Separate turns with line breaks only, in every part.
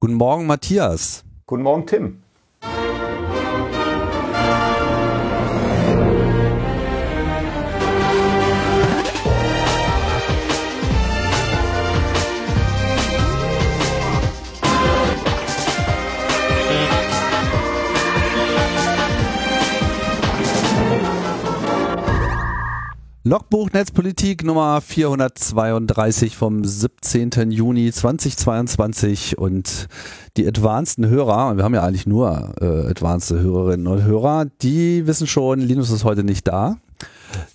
Guten Morgen, Matthias.
Guten Morgen, Tim.
Logbuch Netzpolitik Nummer 432 vom 17. Juni 2022 und die advanceden Hörer, wir haben ja eigentlich nur äh, advanced Hörerinnen und Hörer, die wissen schon, Linus ist heute nicht da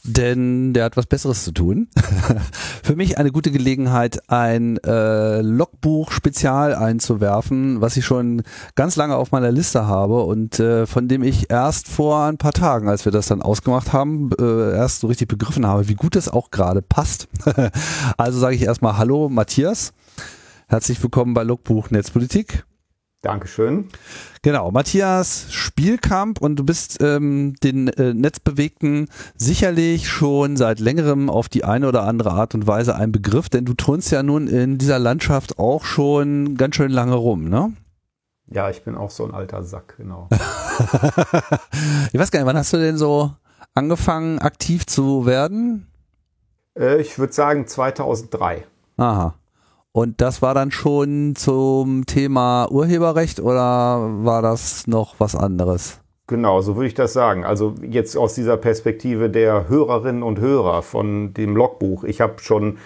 denn der hat was Besseres zu tun. Für mich eine gute Gelegenheit, ein äh, Logbuch-Spezial einzuwerfen, was ich schon ganz lange auf meiner Liste habe und äh, von dem ich erst vor ein paar Tagen, als wir das dann ausgemacht haben, äh, erst so richtig begriffen habe, wie gut es auch gerade passt. also sage ich erstmal Hallo Matthias. Herzlich willkommen bei Logbuch Netzpolitik.
Dankeschön.
Genau, Matthias Spielkamp und du bist ähm, den äh, Netzbewegten sicherlich schon seit längerem auf die eine oder andere Art und Weise ein Begriff, denn du turnst ja nun in dieser Landschaft auch schon ganz schön lange rum, ne?
Ja, ich bin auch so ein alter Sack, genau.
ich weiß gar nicht, wann hast du denn so angefangen, aktiv zu werden?
Äh, ich würde sagen 2003.
Aha. Und das war dann schon zum Thema Urheberrecht oder war das noch was anderes?
Genau, so würde ich das sagen. Also jetzt aus dieser Perspektive der Hörerinnen und Hörer von dem Logbuch. Ich habe schon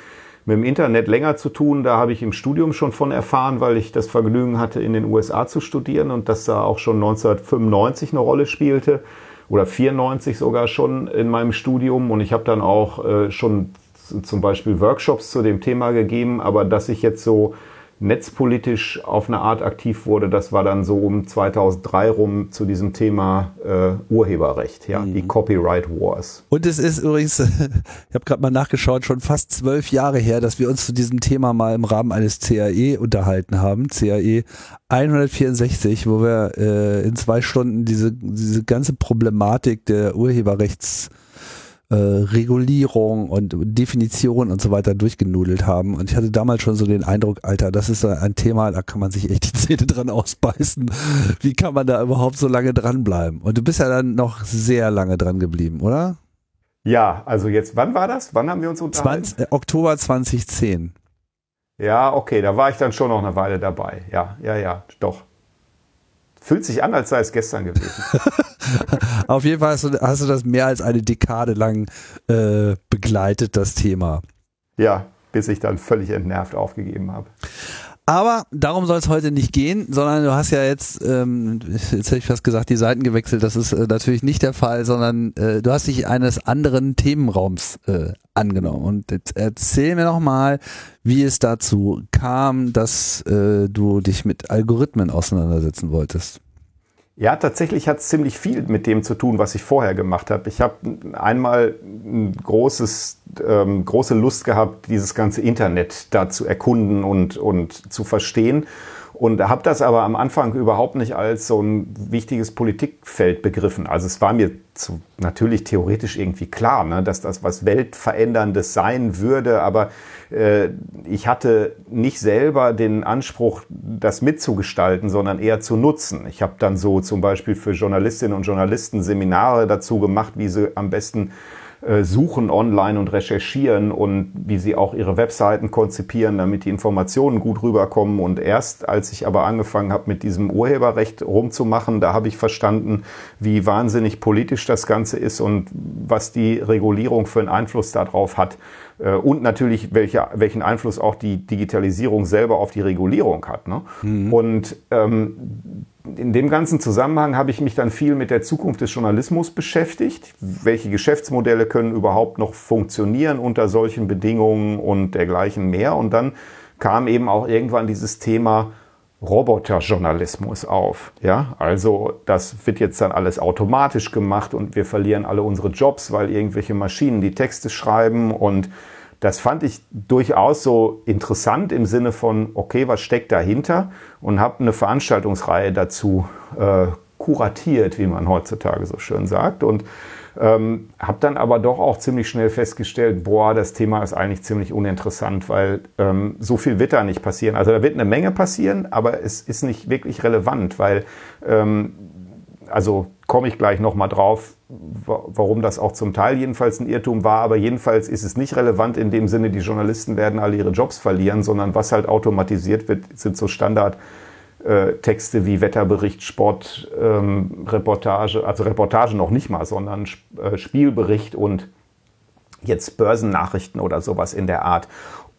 mit dem Internet länger zu tun. Da habe ich im Studium schon von erfahren, weil ich das Vergnügen hatte, in den USA zu studieren und das da auch schon 1995 eine Rolle spielte oder 94 sogar schon in meinem Studium. Und ich habe dann auch äh, schon zum Beispiel Workshops zu dem Thema gegeben, aber dass ich jetzt so netzpolitisch auf eine Art aktiv wurde, das war dann so um 2003 rum zu diesem Thema äh, Urheberrecht, ja, mhm. die Copyright Wars.
Und es ist übrigens, ich habe gerade mal nachgeschaut, schon fast zwölf Jahre her, dass wir uns zu diesem Thema mal im Rahmen eines CAE unterhalten haben, CAE 164, wo wir äh, in zwei Stunden diese, diese ganze Problematik der Urheberrechts äh, Regulierung und Definition und so weiter durchgenudelt haben. Und ich hatte damals schon so den Eindruck, Alter, das ist ein Thema, da kann man sich echt die Zähne dran ausbeißen. Wie kann man da überhaupt so lange dranbleiben? Und du bist ja dann noch sehr lange dran geblieben, oder?
Ja, also jetzt, wann war das? Wann haben wir uns unterhalten?
20, äh, Oktober 2010.
Ja, okay, da war ich dann schon noch eine Weile dabei. Ja, ja, ja, doch. Fühlt sich an, als sei es gestern gewesen.
Auf jeden Fall hast du, hast du, das mehr als eine Dekade lang äh, begleitet, das Thema.
Ja, bis ich dann völlig entnervt aufgegeben habe.
Aber darum soll es heute nicht gehen, sondern du hast ja jetzt, ähm, jetzt hätte ich fast gesagt, die Seiten gewechselt. Das ist äh, natürlich nicht der Fall, sondern äh, du hast dich eines anderen Themenraums äh, angenommen. Und jetzt erzähl mir noch mal, wie es dazu kam, dass äh, du dich mit Algorithmen auseinandersetzen wolltest.
Ja, tatsächlich hat es ziemlich viel mit dem zu tun, was ich vorher gemacht habe. Ich habe einmal ein großes, ähm, große Lust gehabt, dieses ganze Internet da zu erkunden und, und zu verstehen. Und habe das aber am Anfang überhaupt nicht als so ein wichtiges Politikfeld begriffen. Also es war mir zu, natürlich theoretisch irgendwie klar, ne, dass das was Weltveränderndes sein würde, aber äh, ich hatte nicht selber den Anspruch, das mitzugestalten, sondern eher zu nutzen. Ich habe dann so zum Beispiel für Journalistinnen und Journalisten Seminare dazu gemacht, wie sie am besten äh, suchen online und recherchieren und wie sie auch ihre Webseiten konzipieren, damit die Informationen gut rüberkommen. Und erst als ich aber angefangen habe, mit diesem Urheberrecht rumzumachen, da habe ich verstanden, wie wahnsinnig politisch das Ganze ist und was die Regulierung für einen Einfluss darauf hat. Äh, und natürlich, welche, welchen Einfluss auch die Digitalisierung selber auf die Regulierung hat. Ne? Mhm. Und ähm, in dem ganzen Zusammenhang habe ich mich dann viel mit der Zukunft des Journalismus beschäftigt. Welche Geschäftsmodelle können überhaupt noch funktionieren unter solchen Bedingungen und dergleichen mehr? Und dann kam eben auch irgendwann dieses Thema Roboterjournalismus auf. Ja, also das wird jetzt dann alles automatisch gemacht und wir verlieren alle unsere Jobs, weil irgendwelche Maschinen die Texte schreiben und das fand ich durchaus so interessant im Sinne von, okay, was steckt dahinter? Und habe eine Veranstaltungsreihe dazu äh, kuratiert, wie man heutzutage so schön sagt. Und Ähm, habe dann aber doch auch ziemlich schnell festgestellt, boah, das Thema ist eigentlich ziemlich uninteressant, weil ähm, so viel wird da nicht passieren. Also da wird eine Menge passieren, aber es ist nicht wirklich relevant, weil, ähm, also komme ich gleich nochmal drauf, warum das auch zum Teil jedenfalls ein Irrtum war, aber jedenfalls ist es nicht relevant in dem Sinne, die Journalisten werden alle ihre Jobs verlieren, sondern was halt automatisiert wird, sind so Standard- äh, Texte wie Wetterbericht, Sport, ähm, also Reportage noch nicht mal, sondern äh, Spielbericht und jetzt Börsennachrichten oder sowas in der Art.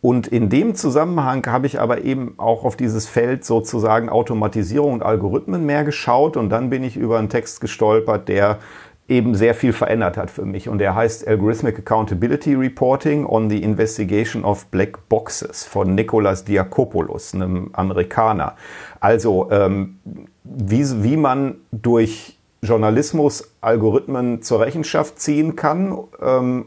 Und in dem Zusammenhang habe ich aber eben auch auf dieses Feld sozusagen Automatisierung und Algorithmen mehr geschaut und dann bin ich über einen Text gestolpert, der eben sehr viel verändert hat für mich. Und der heißt Algorithmic Accountability Reporting on the Investigation of Black Boxes von Nicolas Diakopoulos, einem Amerikaner. Also ähm, wie, wie man durch Journalismus Algorithmen zur Rechenschaft ziehen kann ähm,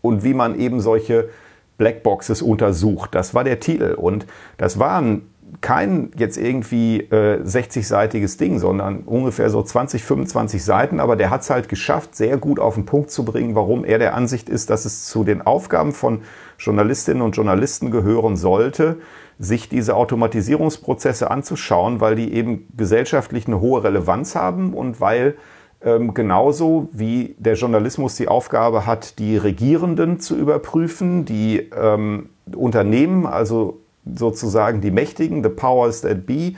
und wie man eben solche Blackboxes untersucht. Das war der Titel. Und das war ein kein jetzt irgendwie äh, 60-seitiges Ding, sondern ungefähr so 20, 25 Seiten. Aber der hat es halt geschafft, sehr gut auf den Punkt zu bringen, warum er der Ansicht ist, dass es zu den Aufgaben von Journalistinnen und Journalisten gehören sollte, sich diese Automatisierungsprozesse anzuschauen, weil die eben gesellschaftlich eine hohe Relevanz haben und weil ähm, genauso wie der Journalismus die Aufgabe hat, die Regierenden zu überprüfen, die ähm, Unternehmen, also sozusagen die Mächtigen, the powers that be.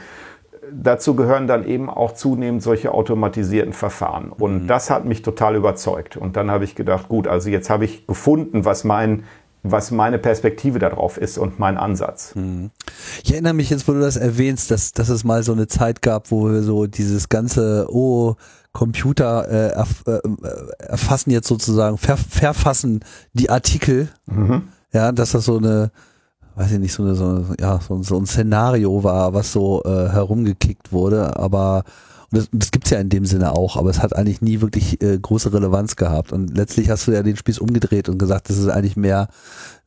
Dazu gehören dann eben auch zunehmend solche automatisierten Verfahren. Und mhm. das hat mich total überzeugt. Und dann habe ich gedacht, gut, also jetzt habe ich gefunden, was mein was meine Perspektive darauf ist und mein Ansatz. Mhm.
Ich erinnere mich jetzt, wo du das erwähnst, dass, dass es mal so eine Zeit gab, wo wir so dieses ganze, oh, Computer äh, erf äh, erfassen jetzt sozusagen, ver verfassen die Artikel, mhm. ja, dass das so eine weiß ich nicht, so, eine, so, ja, so, so ein Szenario war, was so äh, herumgekickt wurde, aber und das, das gibt's ja in dem Sinne auch, aber es hat eigentlich nie wirklich äh, große Relevanz gehabt. Und letztlich hast du ja den Spieß umgedreht und gesagt, das ist eigentlich mehr,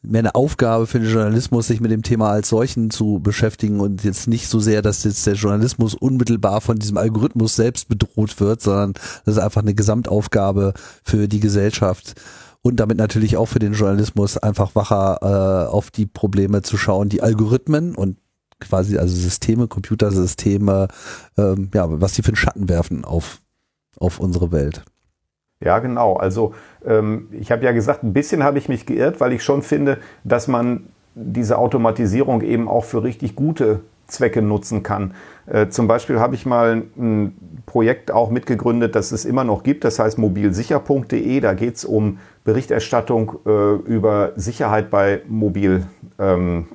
mehr eine Aufgabe für den Journalismus, sich mit dem Thema als solchen zu beschäftigen und jetzt nicht so sehr, dass jetzt der Journalismus unmittelbar von diesem Algorithmus selbst bedroht wird, sondern das ist einfach eine Gesamtaufgabe für die Gesellschaft und damit natürlich auch für den Journalismus einfach wacher äh, auf die Probleme zu schauen, die Algorithmen und quasi also Systeme, Computersysteme, ähm, ja, was die für einen Schatten werfen auf, auf unsere Welt.
Ja, genau. Also ähm, ich habe ja gesagt, ein bisschen habe ich mich geirrt, weil ich schon finde, dass man diese Automatisierung eben auch für richtig gute Zwecke nutzen kann. Äh, zum Beispiel habe ich mal ein Projekt auch mitgegründet, das es immer noch gibt. Das heißt mobilsicher.de. Da geht es um Berichterstattung äh, über Sicherheit bei Mobil. Ähm,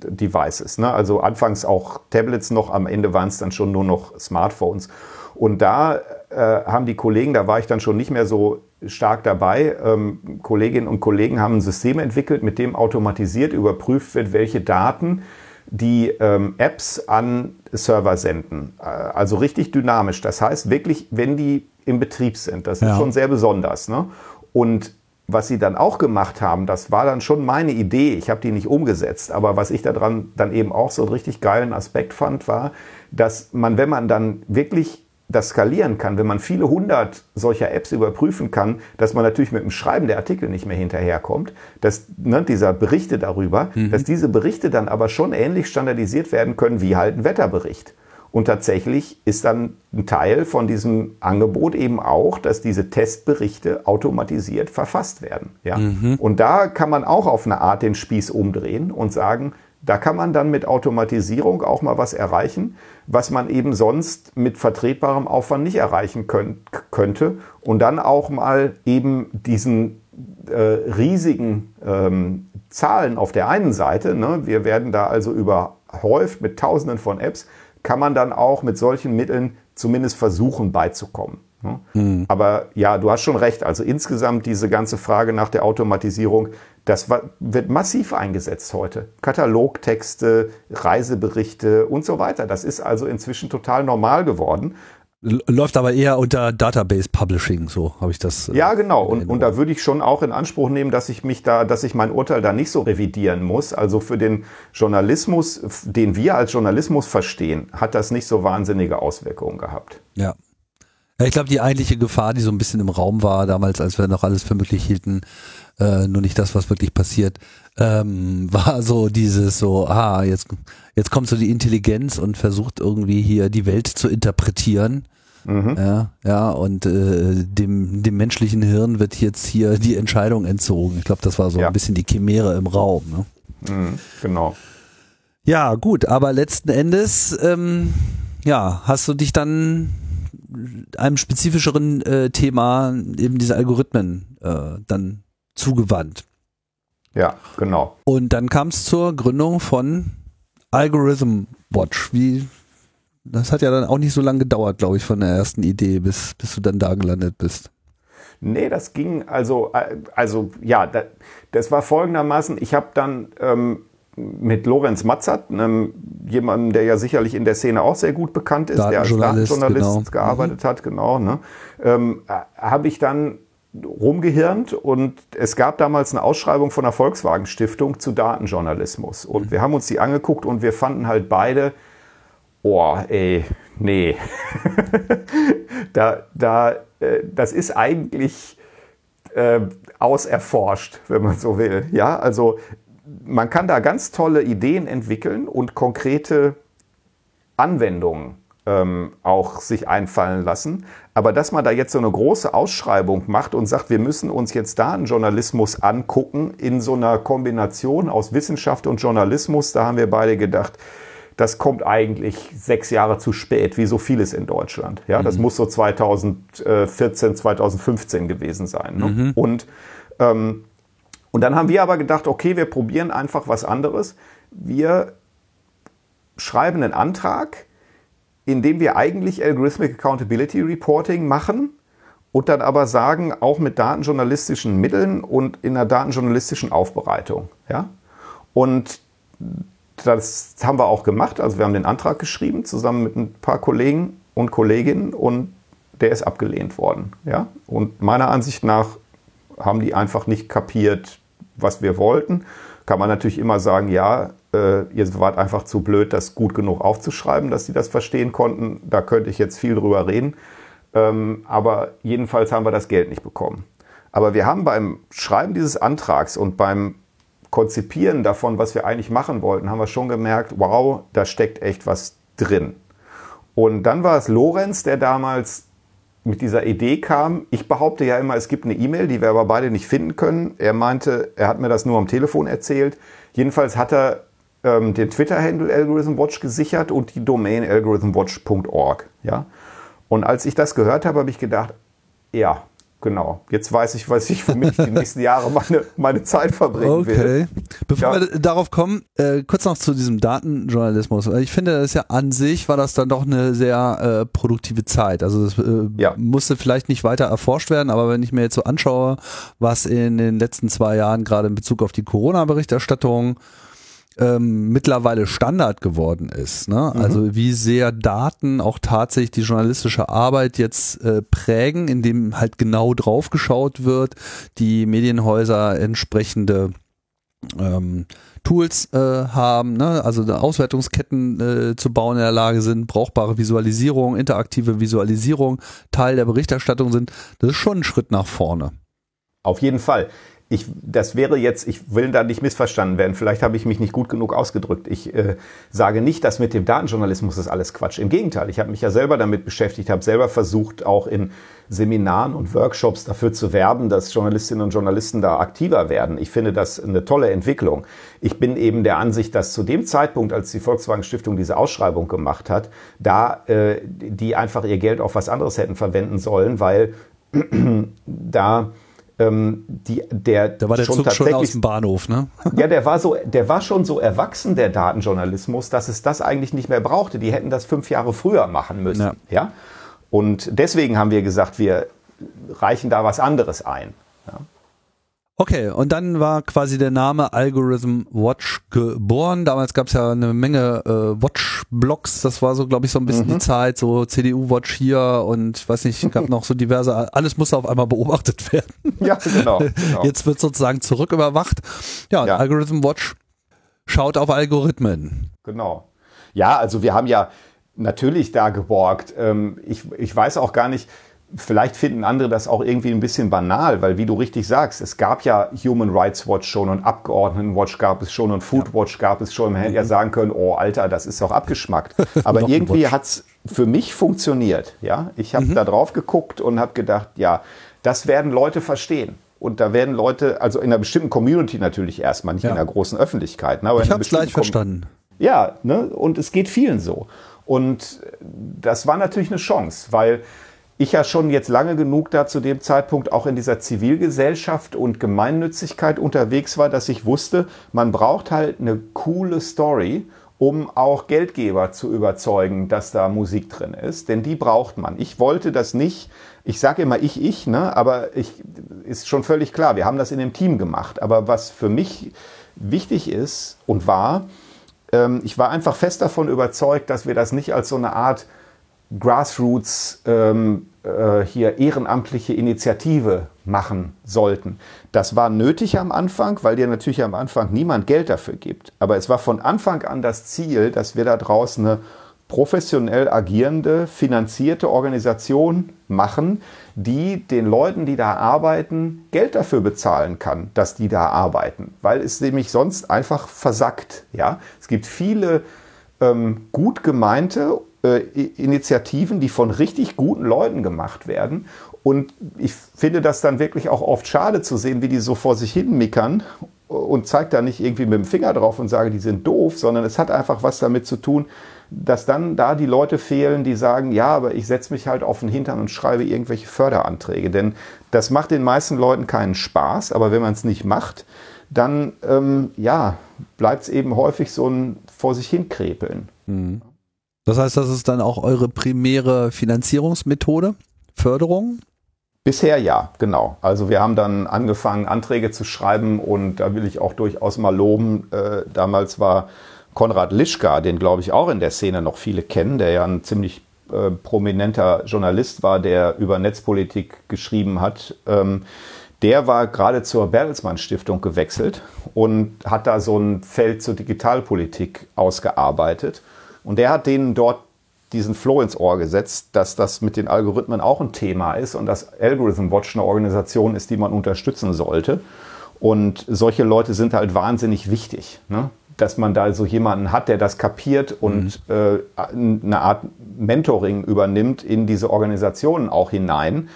Devices. Ne? Also anfangs auch Tablets noch, am Ende waren es dann schon nur noch Smartphones. Und da haben die Kollegen, da war ich dann schon nicht mehr so stark dabei, ähm, Kolleginnen und Kollegen haben ein System entwickelt, mit dem automatisiert überprüft wird, welche Daten die ähm, Apps an Server senden. Äh, also richtig dynamisch. Das heißt wirklich, wenn die im Betrieb sind. Das ist ja. schon sehr besonders. Ne? Und was sie dann auch gemacht haben, das war dann schon meine Idee. Ich habe die nicht umgesetzt, aber was ich daran dann eben auch so einen richtig geilen Aspekt fand, war, dass man, wenn man dann wirklich das skalieren kann, wenn man viele hundert solcher Apps überprüfen kann, dass man natürlich mit dem Schreiben der Artikel nicht mehr hinterherkommt, dass ne, dieser Berichte darüber, mhm. dass diese Berichte dann aber schon ähnlich standardisiert werden können wie halt ein Wetterbericht. Und tatsächlich ist dann ein Teil von diesem Angebot eben auch, dass diese Testberichte automatisiert verfasst werden. Ja? Mhm. Und da kann man auch auf eine Art den Spieß umdrehen und sagen, da kann man dann mit Automatisierung auch mal was erreichen, was man eben sonst mit vertretbarem Aufwand nicht erreichen könnt, könnte. Und dann auch mal eben diesen äh, riesigen ähm, Zahlen auf der einen Seite, ne, wir werden da also überhäuft mit Tausenden von Apps, kann man dann auch mit solchen Mitteln zumindest versuchen beizukommen. Mhm. Aber ja, du hast schon recht. Also insgesamt diese ganze Frage nach der Automatisierung, das wird massiv eingesetzt heute. Katalogtexte, Reiseberichte und so weiter. Das ist also inzwischen total normal geworden.
Läuft aber eher unter Database Publishing, so habe ich das.
Äh, ja, genau. Und, und da würde ich schon auch in Anspruch nehmen, dass ich mich da, dass ich mein Urteil da nicht so revidieren muss. Also für den Journalismus, den wir als Journalismus verstehen, hat das nicht so wahnsinnige Auswirkungen gehabt.
Ja. Ja, ich glaube, die eigentliche Gefahr, die so ein bisschen im Raum war damals, als wir noch alles für möglich hielten, äh, nur nicht das, was wirklich passiert, ähm, war so dieses so, ah, jetzt, jetzt kommt so die Intelligenz und versucht irgendwie hier die Welt zu interpretieren. Mhm. Ja, ja, und äh, dem, dem menschlichen Hirn wird jetzt hier die Entscheidung entzogen. Ich glaube, das war so ja. ein bisschen die Chimäre im Raum.
Ne? Mhm, genau.
Ja, gut, aber letzten Endes, ähm, ja, hast du dich dann einem spezifischeren äh, Thema, eben diese Algorithmen, äh, dann zugewandt.
Ja, genau.
Und dann kam es zur Gründung von Algorithm Watch. Wie, das hat ja dann auch nicht so lange gedauert, glaube ich, von der ersten Idee, bis, bis du dann da gelandet bist.
Nee, das ging, also, äh, also ja, das, das war folgendermaßen, ich habe dann ähm, mit Lorenz Matzert, einem, jemandem, der ja sicherlich in der Szene auch sehr gut bekannt ist, der als Datenjournalist genau. gearbeitet mhm. hat, genau, ne, ähm, habe ich dann rumgehirnt und es gab damals eine Ausschreibung von der Volkswagen Stiftung zu Datenjournalismus und mhm. wir haben uns die angeguckt und wir fanden halt beide, oh, ey, nee, da, da, äh, das ist eigentlich äh, auserforscht, wenn man so will. Ja, also man kann da ganz tolle Ideen entwickeln und konkrete Anwendungen ähm, auch sich einfallen lassen. Aber dass man da jetzt so eine große Ausschreibung macht und sagt, wir müssen uns jetzt Datenjournalismus angucken in so einer Kombination aus Wissenschaft und Journalismus, da haben wir beide gedacht, das kommt eigentlich sechs Jahre zu spät, wie so vieles in Deutschland. Ja, das mhm. muss so 2014, 2015 gewesen sein. Ne? Mhm. Und ähm, und dann haben wir aber gedacht, okay, wir probieren einfach was anderes. Wir schreiben einen Antrag, in dem wir eigentlich Algorithmic Accountability Reporting machen und dann aber sagen, auch mit datenjournalistischen Mitteln und in einer datenjournalistischen Aufbereitung. Ja? Und das haben wir auch gemacht. Also wir haben den Antrag geschrieben, zusammen mit ein paar Kollegen und Kolleginnen und der ist abgelehnt worden. Ja? Und meiner Ansicht nach haben die einfach nicht kapiert, was wir wollten. Kann man natürlich immer sagen, ja, äh, ihr wart einfach zu blöd, das gut genug aufzuschreiben, dass sie das verstehen konnten. Da könnte ich jetzt viel drüber reden. Ähm, aber jedenfalls haben wir das Geld nicht bekommen. Aber wir haben beim Schreiben dieses Antrags und beim Konzipieren davon, was wir eigentlich machen wollten, haben wir schon gemerkt, wow, da steckt echt was drin. Und dann war es Lorenz, der damals mit dieser Idee kam. Ich behaupte ja immer, es gibt eine E-Mail, die wir aber beide nicht finden können. Er meinte, er hat mir das nur am Telefon erzählt. Jedenfalls hat er ähm, den Twitter-Handle Algorithm Watch gesichert und die Domain algorithmwatch.org. Ja? Und als ich das gehört habe, habe ich gedacht, ja, Genau. Jetzt weiß ich, weiß ich, womit ich die nächsten Jahre meine, meine Zeit verbringen okay. will.
Okay. Bevor ja. wir darauf kommen, äh, kurz noch zu diesem Datenjournalismus. Ich finde, das ist ja an sich war das dann doch eine sehr äh, produktive Zeit. Also das äh, ja. musste vielleicht nicht weiter erforscht werden, aber wenn ich mir jetzt so anschaue, was in den letzten zwei Jahren gerade in Bezug auf die Corona-Berichterstattung ähm, mittlerweile Standard geworden ist. Ne? Mhm. Also wie sehr Daten auch tatsächlich die journalistische Arbeit jetzt äh, prägen, indem halt genau drauf geschaut wird, die Medienhäuser entsprechende ähm, Tools äh, haben, ne? also Auswertungsketten äh, zu bauen in der Lage sind, brauchbare Visualisierung, interaktive Visualisierung Teil der Berichterstattung sind, das ist schon ein Schritt nach vorne.
Auf jeden Fall ich, das wäre jetzt, ich will da nicht missverstanden werden, vielleicht habe ich mich nicht gut genug ausgedrückt. Ich äh, sage nicht, dass mit dem Datenjournalismus ist alles Quatsch. Im Gegenteil, ich habe mich ja selber damit beschäftigt, habe selber versucht, auch in Seminaren und Workshops dafür zu werben, dass Journalistinnen und Journalisten da aktiver werden. Ich finde das eine tolle Entwicklung. Ich bin eben der Ansicht, dass zu dem Zeitpunkt, als die Volkswagen Stiftung diese Ausschreibung gemacht hat, da äh, die einfach ihr Geld auf was anderes hätten verwenden sollen, weil da ähm, die, der
da war der schon Zug schon aus dem Bahnhof, ne?
ja, der war so, der war schon so erwachsen, der Datenjournalismus, dass es das eigentlich nicht mehr brauchte. Die hätten das fünf Jahre früher machen müssen, ja. ja? Und deswegen haben wir gesagt, wir reichen da was anderes ein.
Okay, und dann war quasi der Name Algorithm Watch geboren. Damals gab es ja eine Menge äh, Watch-Blogs, das war so, glaube ich, so ein bisschen mhm. die Zeit, so CDU-Watch hier und weiß nicht, gab noch so diverse, alles musste auf einmal beobachtet werden.
Ja, genau. genau.
Jetzt wird sozusagen zurücküberwacht. Ja, ja. Algorithm Watch schaut auf Algorithmen.
Genau. Ja, also wir haben ja natürlich da geborgt. Ähm, ich, ich weiß auch gar nicht, Vielleicht finden andere das auch irgendwie ein bisschen banal, weil wie du richtig sagst, es gab ja Human Rights Watch schon und Abgeordnetenwatch gab es schon und Food Watch gab es schon. Man hätte ja mhm. sagen können, oh Alter, das ist doch abgeschmackt. Aber irgendwie hat es für mich funktioniert. Ja, ich habe mhm. da drauf geguckt und habe gedacht, ja, das werden Leute verstehen. Und da werden Leute, also in einer bestimmten Community natürlich erstmal, nicht ja. in der großen Öffentlichkeit.
Ne, aber ich habe es gleich verstanden.
Ja, ne, und es geht vielen so. Und das war natürlich eine Chance, weil ich ja schon jetzt lange genug da zu dem Zeitpunkt auch in dieser Zivilgesellschaft und Gemeinnützigkeit unterwegs war, dass ich wusste, man braucht halt eine coole Story, um auch Geldgeber zu überzeugen, dass da Musik drin ist, denn die braucht man. Ich wollte das nicht, ich sage immer ich, ich, ne, aber ich, ist schon völlig klar, wir haben das in dem Team gemacht, aber was für mich wichtig ist und war, ähm, ich war einfach fest davon überzeugt, dass wir das nicht als so eine Art Grassroots ähm, äh, hier ehrenamtliche Initiative machen sollten. Das war nötig am Anfang, weil dir natürlich am Anfang niemand Geld dafür gibt. Aber es war von Anfang an das Ziel, dass wir da draußen eine professionell agierende, finanzierte Organisation machen, die den Leuten, die da arbeiten, Geld dafür bezahlen kann, dass die da arbeiten, weil es nämlich sonst einfach versackt. Ja, es gibt viele ähm, gut gemeinte äh, Initiativen, die von richtig guten Leuten gemacht werden. Und ich finde das dann wirklich auch oft schade zu sehen, wie die so vor sich hin mickern und zeigt da nicht irgendwie mit dem Finger drauf und sage, die sind doof, sondern es hat einfach was damit zu tun, dass dann da die Leute fehlen, die sagen, ja, aber ich setze mich halt auf den Hintern und schreibe irgendwelche Förderanträge. Denn das macht den meisten Leuten keinen Spaß, aber wenn man es nicht macht, dann ähm, ja, bleibt es eben häufig so ein vor sich hinkrepeln. Mhm.
Das heißt, das ist dann auch eure primäre Finanzierungsmethode, Förderung?
Bisher ja, genau. Also wir haben dann angefangen, Anträge zu schreiben und da will ich auch durchaus mal loben. Äh, damals war Konrad Lischka, den glaube ich auch in der Szene noch viele kennen, der ja ein ziemlich äh, prominenter Journalist war, der über Netzpolitik geschrieben hat. Ähm, der war gerade zur Bertelsmann Stiftung gewechselt und hat da so ein Feld zur Digitalpolitik ausgearbeitet. Und der hat denen dort diesen Flow ins Ohr gesetzt, dass das mit den Algorithmen auch ein Thema ist und dass Algorithm Watch eine Organisation ist, die man unterstützen sollte. Und solche Leute sind halt wahnsinnig wichtig, ne? dass man da so jemanden hat, der das kapiert und mhm. äh, eine Art Mentoring übernimmt in diese Organisationen auch hinein.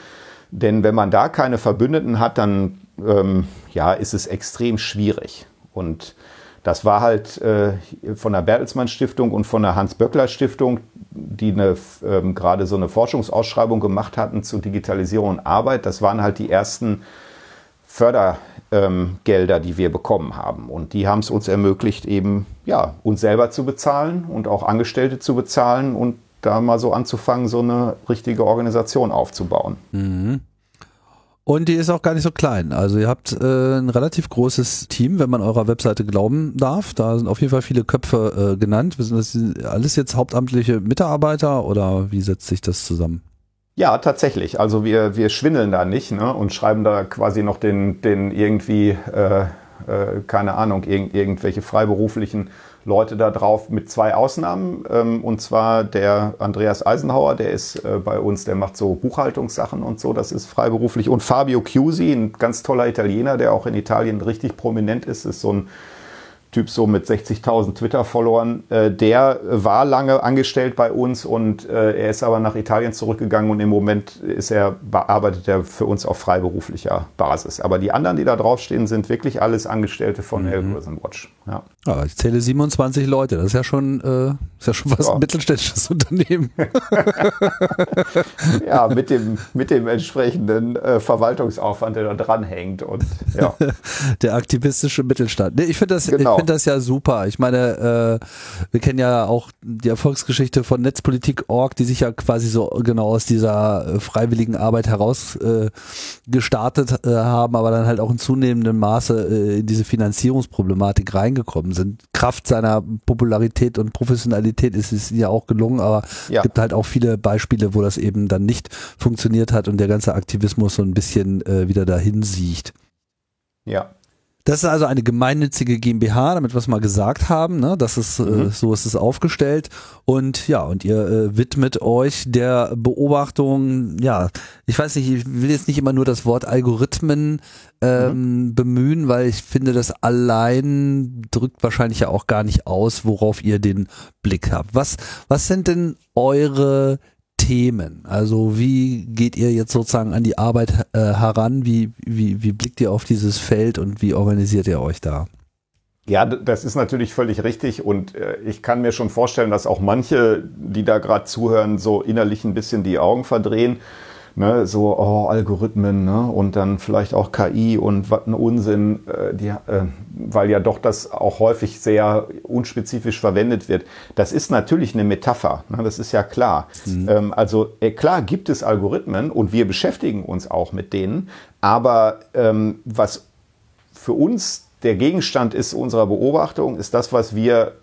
Denn wenn man da keine Verbündeten hat, dann ähm, ja, ist es extrem schwierig. Und das war halt äh, von der Bertelsmann Stiftung und von der Hans-Böckler Stiftung, die eine, ähm, gerade so eine Forschungsausschreibung gemacht hatten zu Digitalisierung und Arbeit. Das waren halt die ersten Fördergelder, ähm, die wir bekommen haben. Und die haben es uns ermöglicht, eben ja, uns selber zu bezahlen und auch Angestellte zu bezahlen und da mal so anzufangen, so eine richtige Organisation aufzubauen. Mhm.
Und die ist auch gar nicht so klein. Also ihr habt äh, ein relativ großes Team, wenn man eurer Webseite glauben darf. Da sind auf jeden Fall viele Köpfe äh, genannt. Sind das alles jetzt hauptamtliche Mitarbeiter oder wie setzt sich das zusammen?
Ja, tatsächlich. Also wir, wir schwindeln da nicht ne, und schreiben da quasi noch den, den irgendwie, äh, äh, keine Ahnung, irg irgendwelche freiberuflichen Leute da drauf mit zwei Ausnahmen. Ähm, und zwar der Andreas Eisenhauer, der ist äh, bei uns, der macht so Buchhaltungssachen und so, das ist freiberuflich. Und Fabio Chiusi, ein ganz toller Italiener, der auch in Italien richtig prominent ist, ist so ein Typ so mit 60.000 Twitter-Followern, äh, der war lange angestellt bei uns und äh, er ist aber nach Italien zurückgegangen und im Moment ist er, arbeitet er für uns auf freiberuflicher Basis. Aber die anderen, die da draufstehen, sind wirklich alles Angestellte von mhm. Algorithm Watch.
Ja. ja. ich zähle 27 Leute, das ist ja schon, äh, ist ja schon fast ja. ein mittelständisches Unternehmen.
ja, mit dem, mit dem entsprechenden äh, Verwaltungsaufwand, der da dranhängt und ja.
Der aktivistische Mittelstand. Nee, ich finde das, genau finde das ja super. Ich meine, äh, wir kennen ja auch die Erfolgsgeschichte von Netzpolitik.org, die sich ja quasi so genau aus dieser äh, freiwilligen Arbeit heraus äh, gestartet äh, haben, aber dann halt auch in zunehmendem Maße äh, in diese Finanzierungsproblematik reingekommen sind. Kraft seiner Popularität und Professionalität ist es ja auch gelungen, aber ja. es gibt halt auch viele Beispiele, wo das eben dann nicht funktioniert hat und der ganze Aktivismus so ein bisschen äh, wieder dahin sieht.
Ja,
Das ist also eine gemeinnützige GmbH, damit wir es mal gesagt haben. Ne? Das ist äh, mhm. äh, so ist es aufgestellt und ja und ihr äh, widmet euch der Beobachtung. Ja, ich weiß nicht, ich will jetzt nicht immer nur das Wort Algorithmen ähm, mhm. bemühen, weil ich finde, das allein drückt wahrscheinlich ja auch gar nicht aus, worauf ihr den Blick habt. Was was sind denn eure Themen? Also wie geht ihr jetzt sozusagen an die Arbeit äh, heran? Wie, wie, wie blickt ihr auf dieses Feld und wie organisiert ihr euch da?
Ja, das ist natürlich völlig richtig und äh, ich kann mir schon vorstellen, dass auch manche, die da gerade zuhören, so innerlich ein bisschen die Augen verdrehen ne, so oh, Algorithmen ne, und dann vielleicht auch KI und was ein Unsinn, äh, die, äh, weil ja doch das auch häufig sehr unspezifisch verwendet wird. Das ist natürlich eine Metapher, ne, das ist ja klar. Mhm. Ähm, also äh, klar gibt es Algorithmen und wir beschäftigen uns auch mit denen, aber ähm, was für uns der Gegenstand ist unserer Beobachtung, ist das, was wir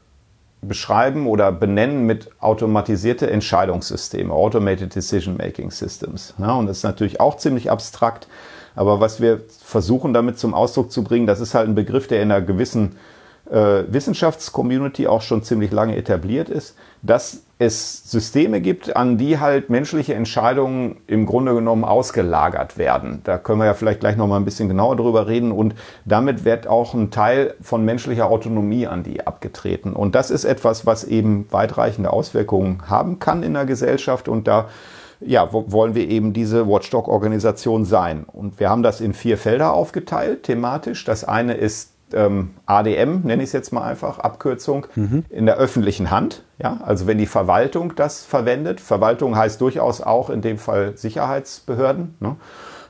beschreiben oder benennen mit automatisierte Entscheidungssysteme, Automated Decision Making Systems. Ja, und das ist natürlich auch ziemlich abstrakt, aber was wir versuchen damit zum Ausdruck zu bringen, das ist halt ein Begriff, der in einer gewissen äh, Wissenschaftscommunity auch schon ziemlich lange etabliert ist, dass es Systeme gibt, an die halt menschliche Entscheidungen im Grunde genommen ausgelagert werden. Da können wir ja vielleicht gleich noch mal ein bisschen genauer drüber reden und damit wird auch ein Teil von menschlicher Autonomie an die abgetreten. Und das ist etwas, was eben weitreichende Auswirkungen haben kann in der Gesellschaft und da ja, wollen wir eben diese Watchdog-Organisation sein. Und wir haben das in vier Felder aufgeteilt, thematisch. Das eine ist ähm, ADM, nenne ich es jetzt mal einfach, Abkürzung, mhm. in der öffentlichen Hand. Ja, also wenn die Verwaltung das verwendet, Verwaltung heißt durchaus auch in dem Fall Sicherheitsbehörden. Ne?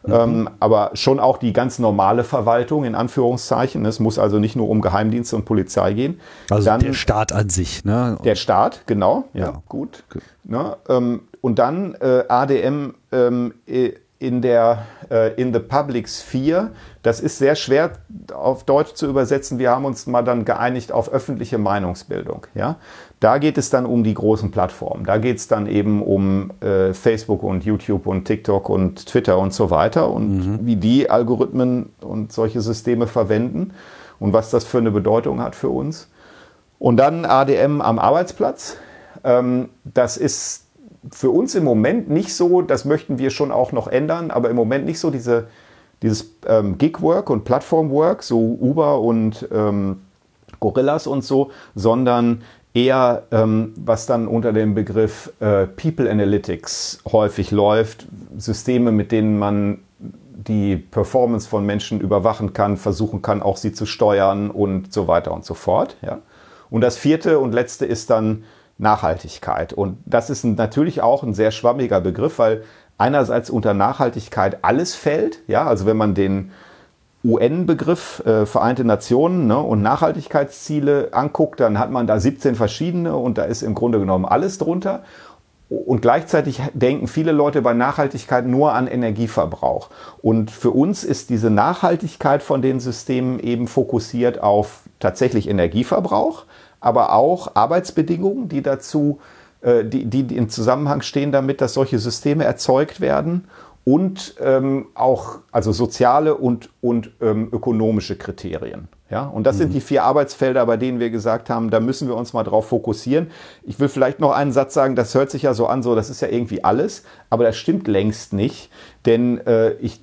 Mhm. Ähm, aber schon auch die ganz normale Verwaltung in Anführungszeichen. Es muss also nicht nur um Geheimdienste und Polizei gehen.
Also dann, der Staat an sich, ne?
Der Staat, genau, ja, ja. gut. Okay. Ne? Ähm, und dann äh, ADM ähm, in der äh, in the public sphere. Das ist sehr schwer auf Deutsch zu übersetzen. Wir haben uns mal dann geeinigt auf öffentliche Meinungsbildung. Ja, da geht es dann um die großen Plattformen. Da geht es dann eben um äh, Facebook und YouTube und TikTok und Twitter und so weiter und mhm. wie die Algorithmen und solche Systeme verwenden und was das für eine Bedeutung hat für uns. Und dann ADM am Arbeitsplatz. Ähm, das ist für uns im Moment nicht so, das möchten wir schon auch noch ändern, aber im Moment nicht so diese, dieses ähm, Gig-Work und Plattform-Work, so Uber und ähm, Gorillas und so, sondern eher, ähm, was dann unter dem Begriff äh, People Analytics häufig läuft, Systeme, mit denen man die Performance von Menschen überwachen kann, versuchen kann, auch sie zu steuern und so weiter und so fort. Ja. Und das vierte und letzte ist dann Nachhaltigkeit. Und das ist natürlich auch ein sehr schwammiger Begriff, weil einerseits unter Nachhaltigkeit alles fällt. Ja, also wenn man den UN-Begriff äh, Vereinte Nationen ne, und Nachhaltigkeitsziele anguckt, dann hat man da 17 verschiedene und da ist im Grunde genommen alles drunter. Und gleichzeitig denken viele Leute bei Nachhaltigkeit nur an Energieverbrauch. Und für uns ist diese Nachhaltigkeit von den Systemen eben fokussiert auf tatsächlich Energieverbrauch, aber auch Arbeitsbedingungen, die dazu, äh, die, die im Zusammenhang stehen damit, dass solche Systeme erzeugt werden und ähm, auch also soziale und, und ähm, ökonomische Kriterien. Ja, und das mhm. sind die vier Arbeitsfelder, bei denen wir gesagt haben, da müssen wir uns mal drauf fokussieren. Ich will vielleicht noch einen Satz sagen, das hört sich ja so an, so das ist ja irgendwie alles, aber das stimmt längst nicht. Denn äh, ich,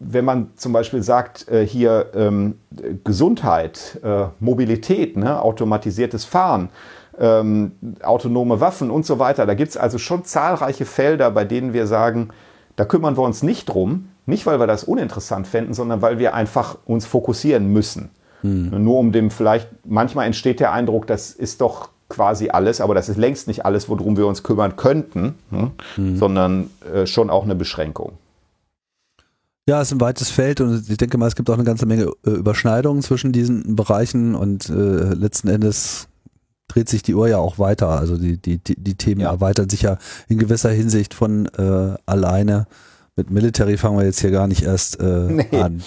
wenn man zum Beispiel sagt, äh, hier ähm, Gesundheit, äh, Mobilität, ne, automatisiertes Fahren, ähm, autonome Waffen und so weiter, da gibt es also schon zahlreiche Felder, bei denen wir sagen, da kümmern wir uns nicht drum, nicht weil wir das uninteressant fänden, sondern weil wir einfach uns fokussieren müssen. Hm. Nur um dem vielleicht, manchmal entsteht der Eindruck, das ist doch quasi alles, aber das ist längst nicht alles, worum wir uns kümmern könnten, hm? Hm. sondern äh, schon auch eine Beschränkung.
Ja, es ist ein weites Feld und ich denke mal, es gibt auch eine ganze Menge äh, Überschneidungen zwischen diesen Bereichen und äh, letzten Endes dreht sich die Uhr ja auch weiter. Also die, die, die, die Themen ja. erweitern sich ja in gewisser Hinsicht von äh, alleine mit Military fangen wir jetzt hier gar nicht erst äh, nee. an.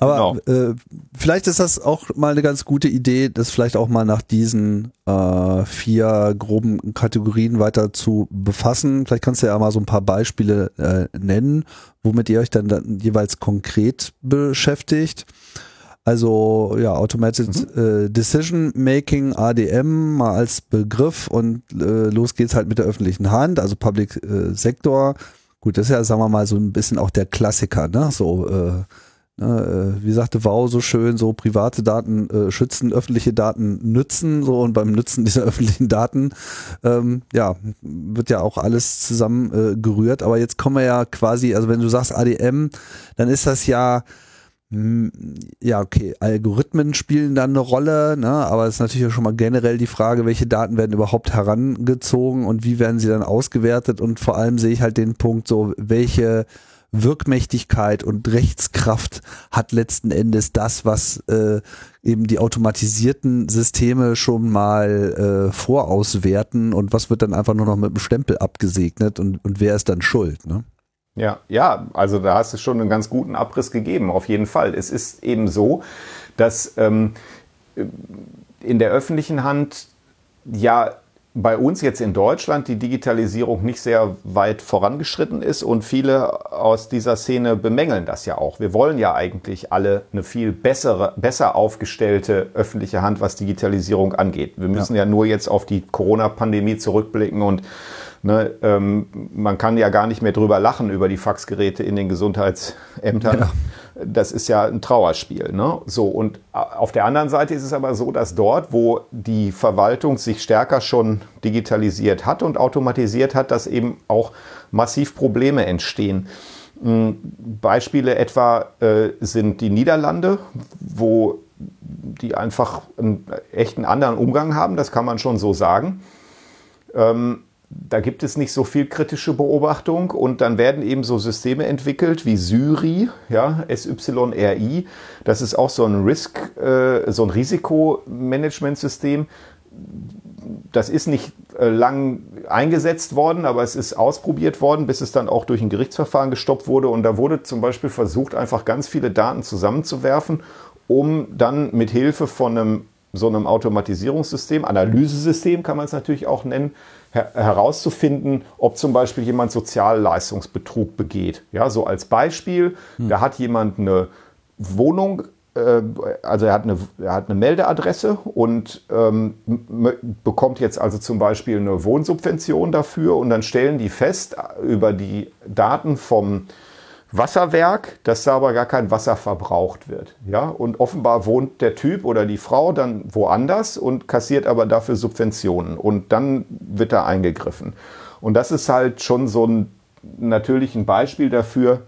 Aber genau. äh, vielleicht ist das auch mal eine ganz gute Idee, das vielleicht auch mal nach diesen äh, vier groben Kategorien weiter zu befassen. Vielleicht kannst du ja mal so ein paar Beispiele äh, nennen, womit ihr euch dann, dann jeweils konkret beschäftigt. Also ja, Automated mhm. äh, Decision Making, ADM mal als Begriff und äh, los geht's halt mit der öffentlichen Hand, also Public äh, Sector. Gut, das ist ja, sagen wir mal, so ein bisschen auch der Klassiker, ne? So äh, Ne, äh, wie sagte Wow so schön, so private Daten äh, schützen, öffentliche Daten nützen, so und beim Nützen dieser öffentlichen Daten, ähm, ja, wird ja auch alles zusammen äh. Aber jetzt kommen wir ja quasi, also wenn du sagst ADM, dann ist das ja, ja, okay, Algorithmen spielen dann eine Rolle, ne? aber es ist natürlich auch schon mal generell die Frage, welche Daten werden überhaupt herangezogen und wie werden sie dann ausgewertet und vor allem sehe ich halt den Punkt so, welche Wirkmächtigkeit und Rechtskraft hat letzten Endes das, was äh, eben die automatisierten Systeme schon mal äh, vorauswerten und was wird dann einfach nur noch mit dem Stempel abgesegnet und, und wer ist dann schuld, ne?
Ja, ja, also da hast du schon einen ganz guten Abriss gegeben, auf jeden Fall. Es ist eben so, dass ähm, in der öffentlichen Hand ja bei uns jetzt in Deutschland die Digitalisierung nicht sehr weit vorangeschritten ist und viele aus dieser Szene bemängeln das ja auch. Wir wollen ja eigentlich alle eine viel bessere, besser aufgestellte öffentliche Hand, was Digitalisierung angeht. Wir müssen ja, ja nur jetzt auf die Corona-Pandemie zurückblicken und Ne, ähm, man kann ja gar nicht mehr drüber lachen über die Faxgeräte in den Gesundheitsämtern. Ja das ist ja ein Trauerspiel. Ne? So, und auf der anderen Seite ist es aber so, dass dort, wo die Verwaltung sich stärker schon digitalisiert hat und automatisiert hat, dass eben auch massiv Probleme entstehen. Hm, Beispiele etwa äh, sind die Niederlande, wo die einfach einen echten anderen Umgang haben, das kann man schon so sagen. Ähm, da gibt es nicht so viel kritische Beobachtung und dann werden eben so Systeme entwickelt wie Syri, ja, SYRI. Das ist auch so ein Risk, äh, so ein Risikomanagementsystem. Das ist nicht äh, lang eingesetzt worden, aber es ist ausprobiert worden, bis es dann auch durch ein Gerichtsverfahren gestoppt wurde. Und da wurde zum Beispiel versucht, einfach ganz viele Daten zusammenzuwerfen, um dann mit Hilfe von einem so einem Automatisierungssystem, Analysesystem kann man es natürlich auch nennen, her herauszufinden, ob zum Beispiel jemand Sozialleistungsbetrug begeht. Ja, so als Beispiel, hm. da hat jemand eine Wohnung, äh, also er hat eine, er hat eine Meldeadresse und ähm, bekommt jetzt also zum Beispiel eine Wohnsubvention dafür und dann stellen die fest über die Daten vom Wasserwerk, dass da aber gar kein Wasser verbraucht wird. Ja? Und offenbar wohnt der Typ oder die Frau dann woanders und kassiert aber dafür Subventionen. Und dann wird da eingegriffen. Und das ist halt schon so ein natürlich ein Beispiel dafür,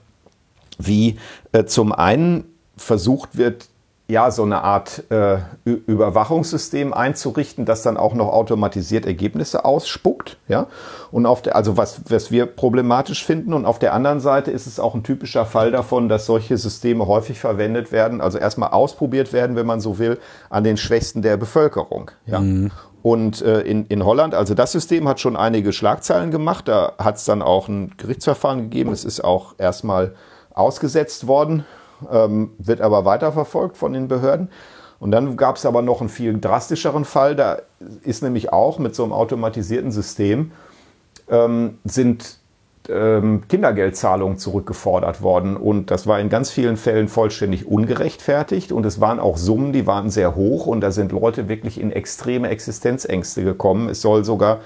wie äh, zum einen versucht wird, ja, so eine Art äh, Überwachungssystem einzurichten, das dann auch noch automatisiert Ergebnisse ausspuckt. Ja? Und auf der, also was, was wir problematisch finden. Und auf der anderen Seite ist es auch ein typischer Fall davon, dass solche Systeme häufig verwendet werden, also erstmal ausprobiert werden, wenn man so will, an den Schwächsten der Bevölkerung. Ja? Mhm. Und äh, in, in Holland, also das System hat schon einige Schlagzeilen gemacht. Da hat es dann auch ein Gerichtsverfahren gegeben. Es ist auch erstmal ausgesetzt worden ähm, wird aber weiterverfolgt von den Behörden. Und dann gab es aber noch einen viel drastischeren Fall. Da ist nämlich auch mit so einem automatisierten System ähm, sind ähm, Kindergeldzahlungen zurückgefordert worden. Und das war in ganz vielen Fällen vollständig ungerechtfertigt. Und es waren auch Summen, die waren sehr hoch. Und da sind Leute wirklich in extreme Existenzängste gekommen. Es soll sogar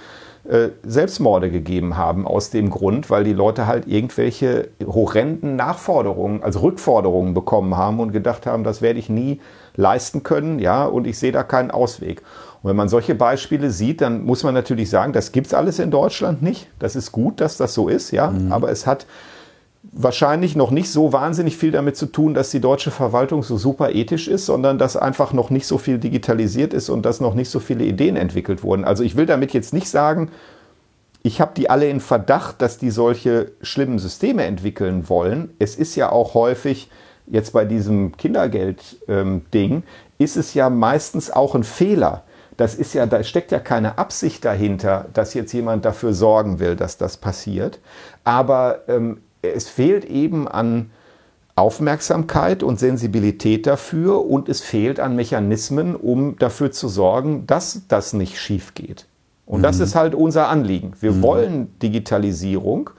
Selbstmorde gegeben haben aus dem Grund, weil die Leute halt irgendwelche horrenden Nachforderungen, also Rückforderungen bekommen haben und gedacht haben, das werde ich nie leisten können, ja, und ich sehe da keinen Ausweg. Und wenn man solche Beispiele sieht, dann muss man natürlich sagen, das gibt's alles in Deutschland nicht. Das ist gut, dass das so ist, ja, mhm. aber es hat wahrscheinlich noch nicht so wahnsinnig viel damit zu tun, dass die deutsche Verwaltung so super ethisch ist, sondern dass einfach noch nicht so viel digitalisiert ist und dass noch nicht so viele Ideen entwickelt wurden. Also ich will damit jetzt nicht sagen, ich habe die alle in Verdacht, dass die solche schlimmen Systeme entwickeln wollen. Es ist ja auch häufig, jetzt bei diesem Kindergeld-Ding, ähm, ist es ja meistens auch ein Fehler. Das ist ja, da steckt ja keine Absicht dahinter, dass jetzt jemand dafür sorgen will, dass das passiert. Aber ähm, es fehlt eben an Aufmerksamkeit und Sensibilität dafür und es fehlt an Mechanismen, um dafür zu sorgen, dass das nicht schief geht. Und mhm. das ist halt unser Anliegen. Wir mhm. wollen Digitalisierung.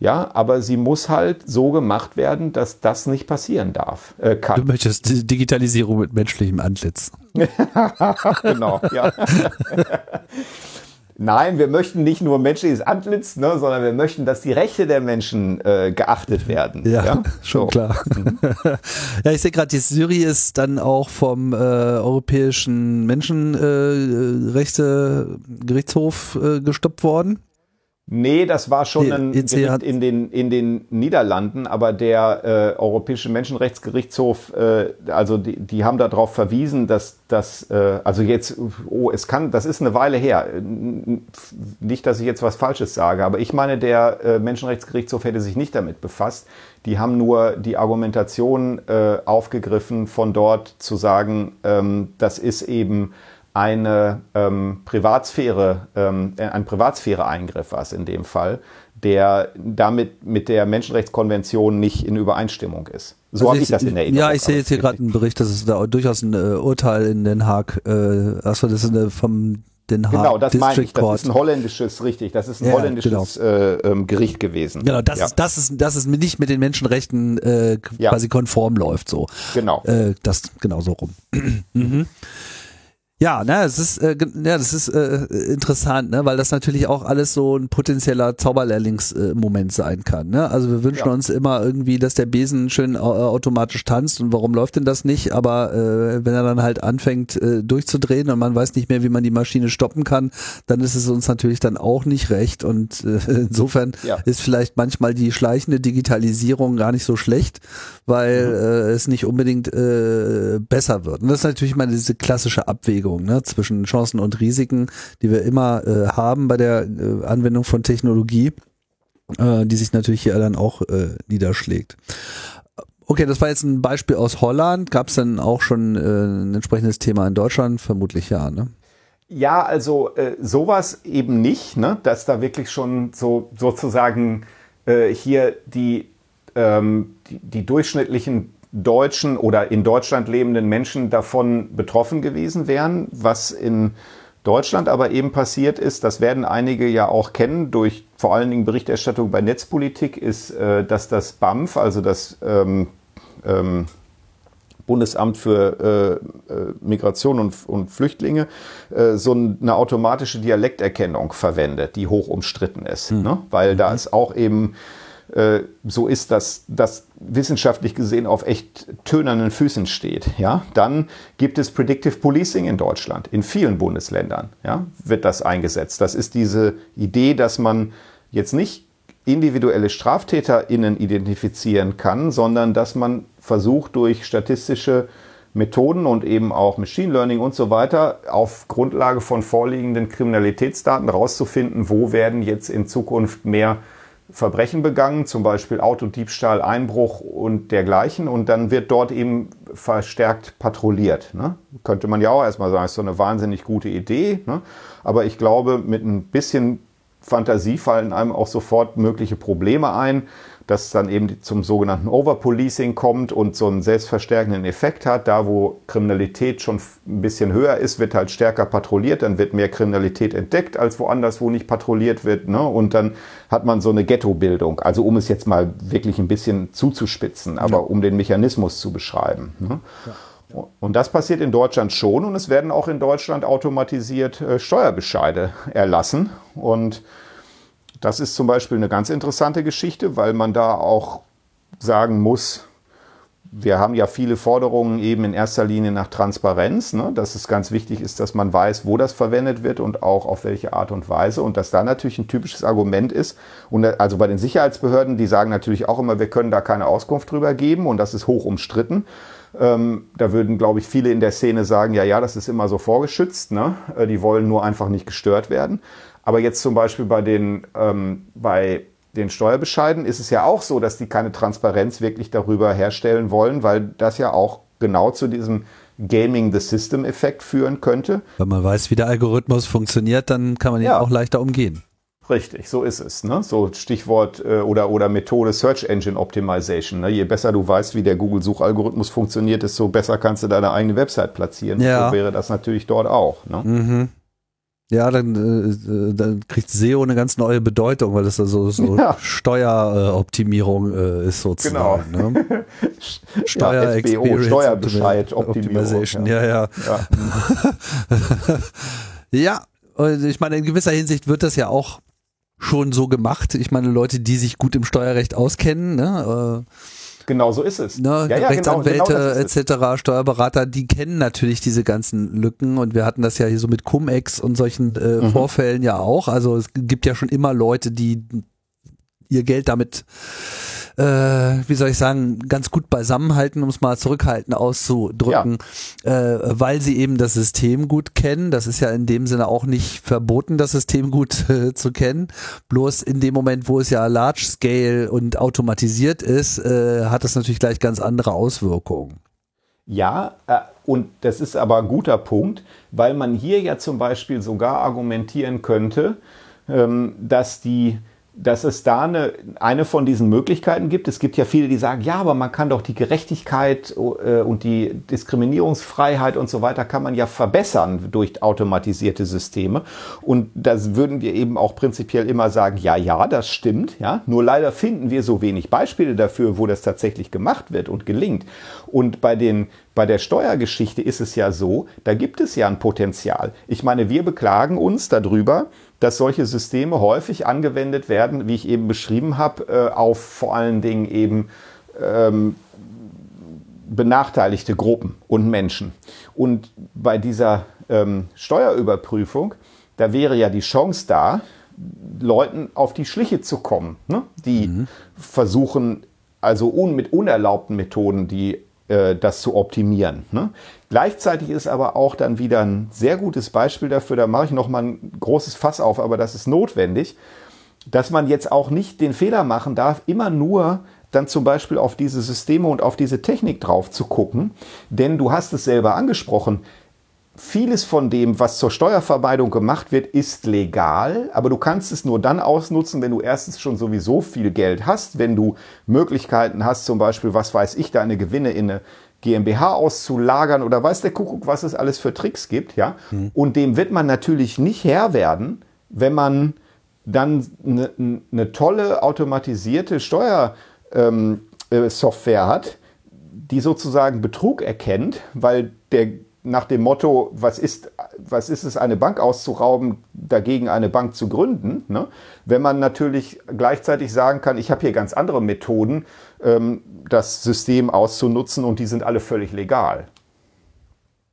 Ja, aber sie muss halt so gemacht werden, dass das nicht passieren darf.
Äh. Du möchtest Digitalisierung mit menschlichem Antlitz. genau, ja.
Nein, wir möchten nicht nur menschliches Antlitz, ne, sondern wir möchten, dass die Rechte der Menschen äh, geachtet werden.
Ja, ja? schon so. klar. Mhm. ja, ich sehe gerade, die Syrie ist dann auch vom äh, Europäischen Menschenrechtsgerichtshof äh, äh, gestoppt worden.
Nee, das war schon ein Gericht in den, in den Niederlanden, aber der äh, Europäische Menschenrechtsgerichtshof, äh, also die, die haben darauf verwiesen, dass das, äh, also jetzt, oh, es kann, das ist eine Weile her. Nicht, dass ich jetzt was Falsches sage, aber ich meine, der äh, Menschenrechtsgerichtshof hätte sich nicht damit befasst. Die haben nur die Argumentation äh, aufgegriffen, von dort zu sagen, ähm, das ist eben eine ähm, Privatsphäre, ähm, ein Privatsphäre-Eingriff war es in dem Fall, der damit mit der Menschenrechtskonvention nicht in Übereinstimmung ist.
So also habe ich das in Erinnerung. Ja, ich sehe jetzt hier gerade einen Bericht, das ist da durchaus ein äh, Urteil in Den Haag. Äh, achso, das ist eine vom Den Haag
Genau, das District meine ich. Das Court. ist ein holländisches, richtig. Das ist ein ja, holländisches genau. äh, ähm, Gericht gewesen.
Genau, das ja. ist das ist das ist nicht mit den Menschenrechten äh, ja. quasi konform läuft so.
Genau.
Äh, das genau so rum. mhm. Ja, ne, es ist, äh, ja, das ist äh, interessant, ne, weil das natürlich auch alles so ein potenzieller Zauberlehrlingsmoment äh, sein kann. Ne? Also wir wünschen ja. uns immer irgendwie, dass der Besen schön äh, automatisch tanzt und warum läuft denn das nicht? Aber äh, wenn er dann halt anfängt äh, durchzudrehen und man weiß nicht mehr, wie man die Maschine stoppen kann, dann ist es uns natürlich dann auch nicht recht. Und äh, insofern ja. ist vielleicht manchmal die schleichende Digitalisierung gar nicht so schlecht, weil mhm. äh, es nicht unbedingt äh, besser wird. Und das ist natürlich mal diese klassische Abwägung. Abwägung ne, zwischen Chancen und Risiken, die wir immer äh, haben bei der äh, Anwendung von Technologie, äh, die sich natürlich hier dann auch äh, niederschlägt. Okay, das war jetzt ein Beispiel aus Holland. Gab es denn auch schon äh, ein entsprechendes Thema in Deutschland? Vermutlich ja, ne?
Ja, also äh, sowas eben nicht, ne? dass da wirklich schon so sozusagen äh, hier die, ähm, die, die durchschnittlichen deutschen oder in Deutschland lebenden Menschen davon betroffen gewesen wären. Was in Deutschland aber eben passiert ist, das werden einige ja auch kennen durch vor allen Dingen Berichterstattung bei Netzpolitik, ist, äh, dass das BAMF, also das ähm, ähm, Bundesamt für äh, äh, Migration und, und Flüchtlinge äh, so eine automatische Dialekterkennung verwendet, die hoch umstritten ist. Mhm. Ne? Weil da ist auch eben äh, so ist, dass das wissenschaftlich gesehen auf echt tönernen Füßen steht, ja, dann gibt es Predictive Policing in Deutschland. In vielen Bundesländern ja, wird das eingesetzt. Das ist diese Idee, dass man jetzt nicht individuelle StraftäterInnen identifizieren kann, sondern dass man versucht, durch statistische Methoden und eben auch Machine Learning und so weiter auf Grundlage von vorliegenden Kriminalitätsdaten herauszufinden, wo werden jetzt in Zukunft mehr Verbrechen begangen, zum Beispiel Autodiebstahl, Einbruch und dergleichen. Und dann wird dort eben verstärkt patrouilliert. Ne? Könnte man ja auch erstmal sagen, ist so eine wahnsinnig gute Idee. Ne? Aber ich glaube, mit ein bisschen Fantasie fallen einem auch sofort mögliche Probleme ein das dann eben zum sogenannten Overpolicing kommt und so einen selbstverstärkenden Effekt hat. Da, wo Kriminalität schon ein bisschen höher ist, wird halt stärker patrouilliert, dann wird mehr Kriminalität entdeckt als woanders, wo nicht patrouilliert wird. Ne? Und dann hat man so eine Ghettobildung. Also um es jetzt mal wirklich ein bisschen zuzuspitzen, aber ja. um den Mechanismus zu beschreiben. Ne? Ja. Und das passiert in Deutschland schon und es werden auch in Deutschland automatisiert äh, Steuerbescheide erlassen. Und das ist zum Beispiel eine ganz interessante Geschichte, weil man da auch sagen muss, wir haben ja viele Forderungen eben in erster Linie nach Transparenz, ne? dass es ganz wichtig ist, dass man weiß, wo das verwendet wird und auch auf welche Art und Weise. Und dass da natürlich ein typisches Argument ist. Und also bei den Sicherheitsbehörden, die sagen natürlich auch immer, wir können da keine Auskunft drüber geben und das ist hoch umstritten. Ähm, da würden, glaube ich, viele in der Szene sagen, ja, ja, das ist immer so vorgeschützt. Ne? Äh, die wollen nur einfach nicht gestört werden. Aber jetzt zum Beispiel bei den, ähm, bei den Steuerbescheiden ist es ja auch so, dass die keine Transparenz wirklich darüber herstellen wollen, weil das ja auch genau zu diesem Gaming the System Effekt führen könnte.
Wenn man weiß, wie der Algorithmus funktioniert, dann kann man ihn ja. auch leichter umgehen.
Richtig, so ist es. Ne? So Stichwort äh, oder, oder Methode Search Engine Optimization. Ne? Je besser du weißt, wie der Google-Suchalgorithmus funktioniert, desto besser kannst du deine eigene Website platzieren. Ja. So wäre das natürlich dort auch. Ne? Mhm.
Ja, dann, äh, dann kriegt SEO eine ganz neue Bedeutung, weil das also so ja. Steueroptimierung äh, ist sozusagen. Genau. Ne?
Steuer ja, SBO, Steuerbescheid Optimization.
Ja, ja. Ja. ja, und ich meine, in gewisser Hinsicht wird das ja auch schon so gemacht. Ich meine, Leute, die sich gut im Steuerrecht auskennen, ne, äh,
Genau so ist es.
Ne, ja, ja, Rechtsanwälte genau, genau etc., Steuerberater, die kennen natürlich diese ganzen Lücken und wir hatten das ja hier so mit Cum-Ex und solchen äh, mhm. Vorfällen ja auch. Also es gibt ja schon immer Leute, die ihr Geld damit äh, wie soll ich sagen, ganz gut beisammenhalten, um es mal zurückhaltend auszudrücken, ja. äh, weil sie eben das System gut kennen. Das ist ja in dem Sinne auch nicht verboten, das System gut äh, zu kennen. Bloß in dem Moment, wo es ja large scale und automatisiert ist, äh, hat das natürlich gleich ganz andere Auswirkungen.
Ja, äh, und das ist aber ein guter Punkt, weil man hier ja zum Beispiel sogar argumentieren könnte, ähm, dass die dass es da eine, eine von diesen Möglichkeiten gibt. Es gibt ja viele, die sagen, ja, aber man kann doch die Gerechtigkeit äh, und die Diskriminierungsfreiheit und so weiter kann man ja verbessern durch automatisierte Systeme. Und das würden wir eben auch prinzipiell immer sagen, ja, ja, das stimmt, ja. Nur leider finden wir so wenig Beispiele dafür, wo das tatsächlich gemacht wird und gelingt. Und bei den bei der Steuergeschichte ist es ja so, da gibt es ja ein Potenzial. Ich meine, wir beklagen uns darüber, dass solche Systeme häufig angewendet werden, wie ich eben beschrieben habe, äh, auf vor allen Dingen eben ähm, benachteiligte Gruppen und Menschen. Und bei dieser ähm, Steuerüberprüfung, da wäre ja die Chance da, Leuten auf die Schliche zu kommen, ne? die mhm. versuchen, also un mit unerlaubten Methoden, die äh, das zu optimieren. Ne? Gleichzeitig ist aber auch dann wieder ein sehr gutes Beispiel dafür, da mache ich nochmal ein großes Fass auf, aber das ist notwendig, dass man jetzt auch nicht den Fehler machen darf, immer nur dann zum Beispiel auf diese Systeme und auf diese Technik drauf zu gucken. Denn du hast es selber angesprochen, vieles von dem, was zur Steuervermeidung gemacht wird, ist legal, aber du kannst es nur dann ausnutzen, wenn du erstens schon sowieso viel Geld hast, wenn du Möglichkeiten hast, zum Beispiel, was weiß ich, deine Gewinne in eine GmbH auszulagern oder weiß der Kuckuck, was es alles für Tricks gibt, ja. Mhm. Und dem wird man natürlich nicht Herr werden, wenn man dann eine, eine tolle automatisierte Steuersoftware ähm, äh, hat, die sozusagen Betrug erkennt, weil der nach dem Motto, was ist, was ist es, eine Bank auszurauben, dagegen eine Bank zu gründen. Ne? Wenn man natürlich gleichzeitig sagen kann, ich habe hier ganz andere Methoden, das System auszunutzen und die sind alle völlig legal.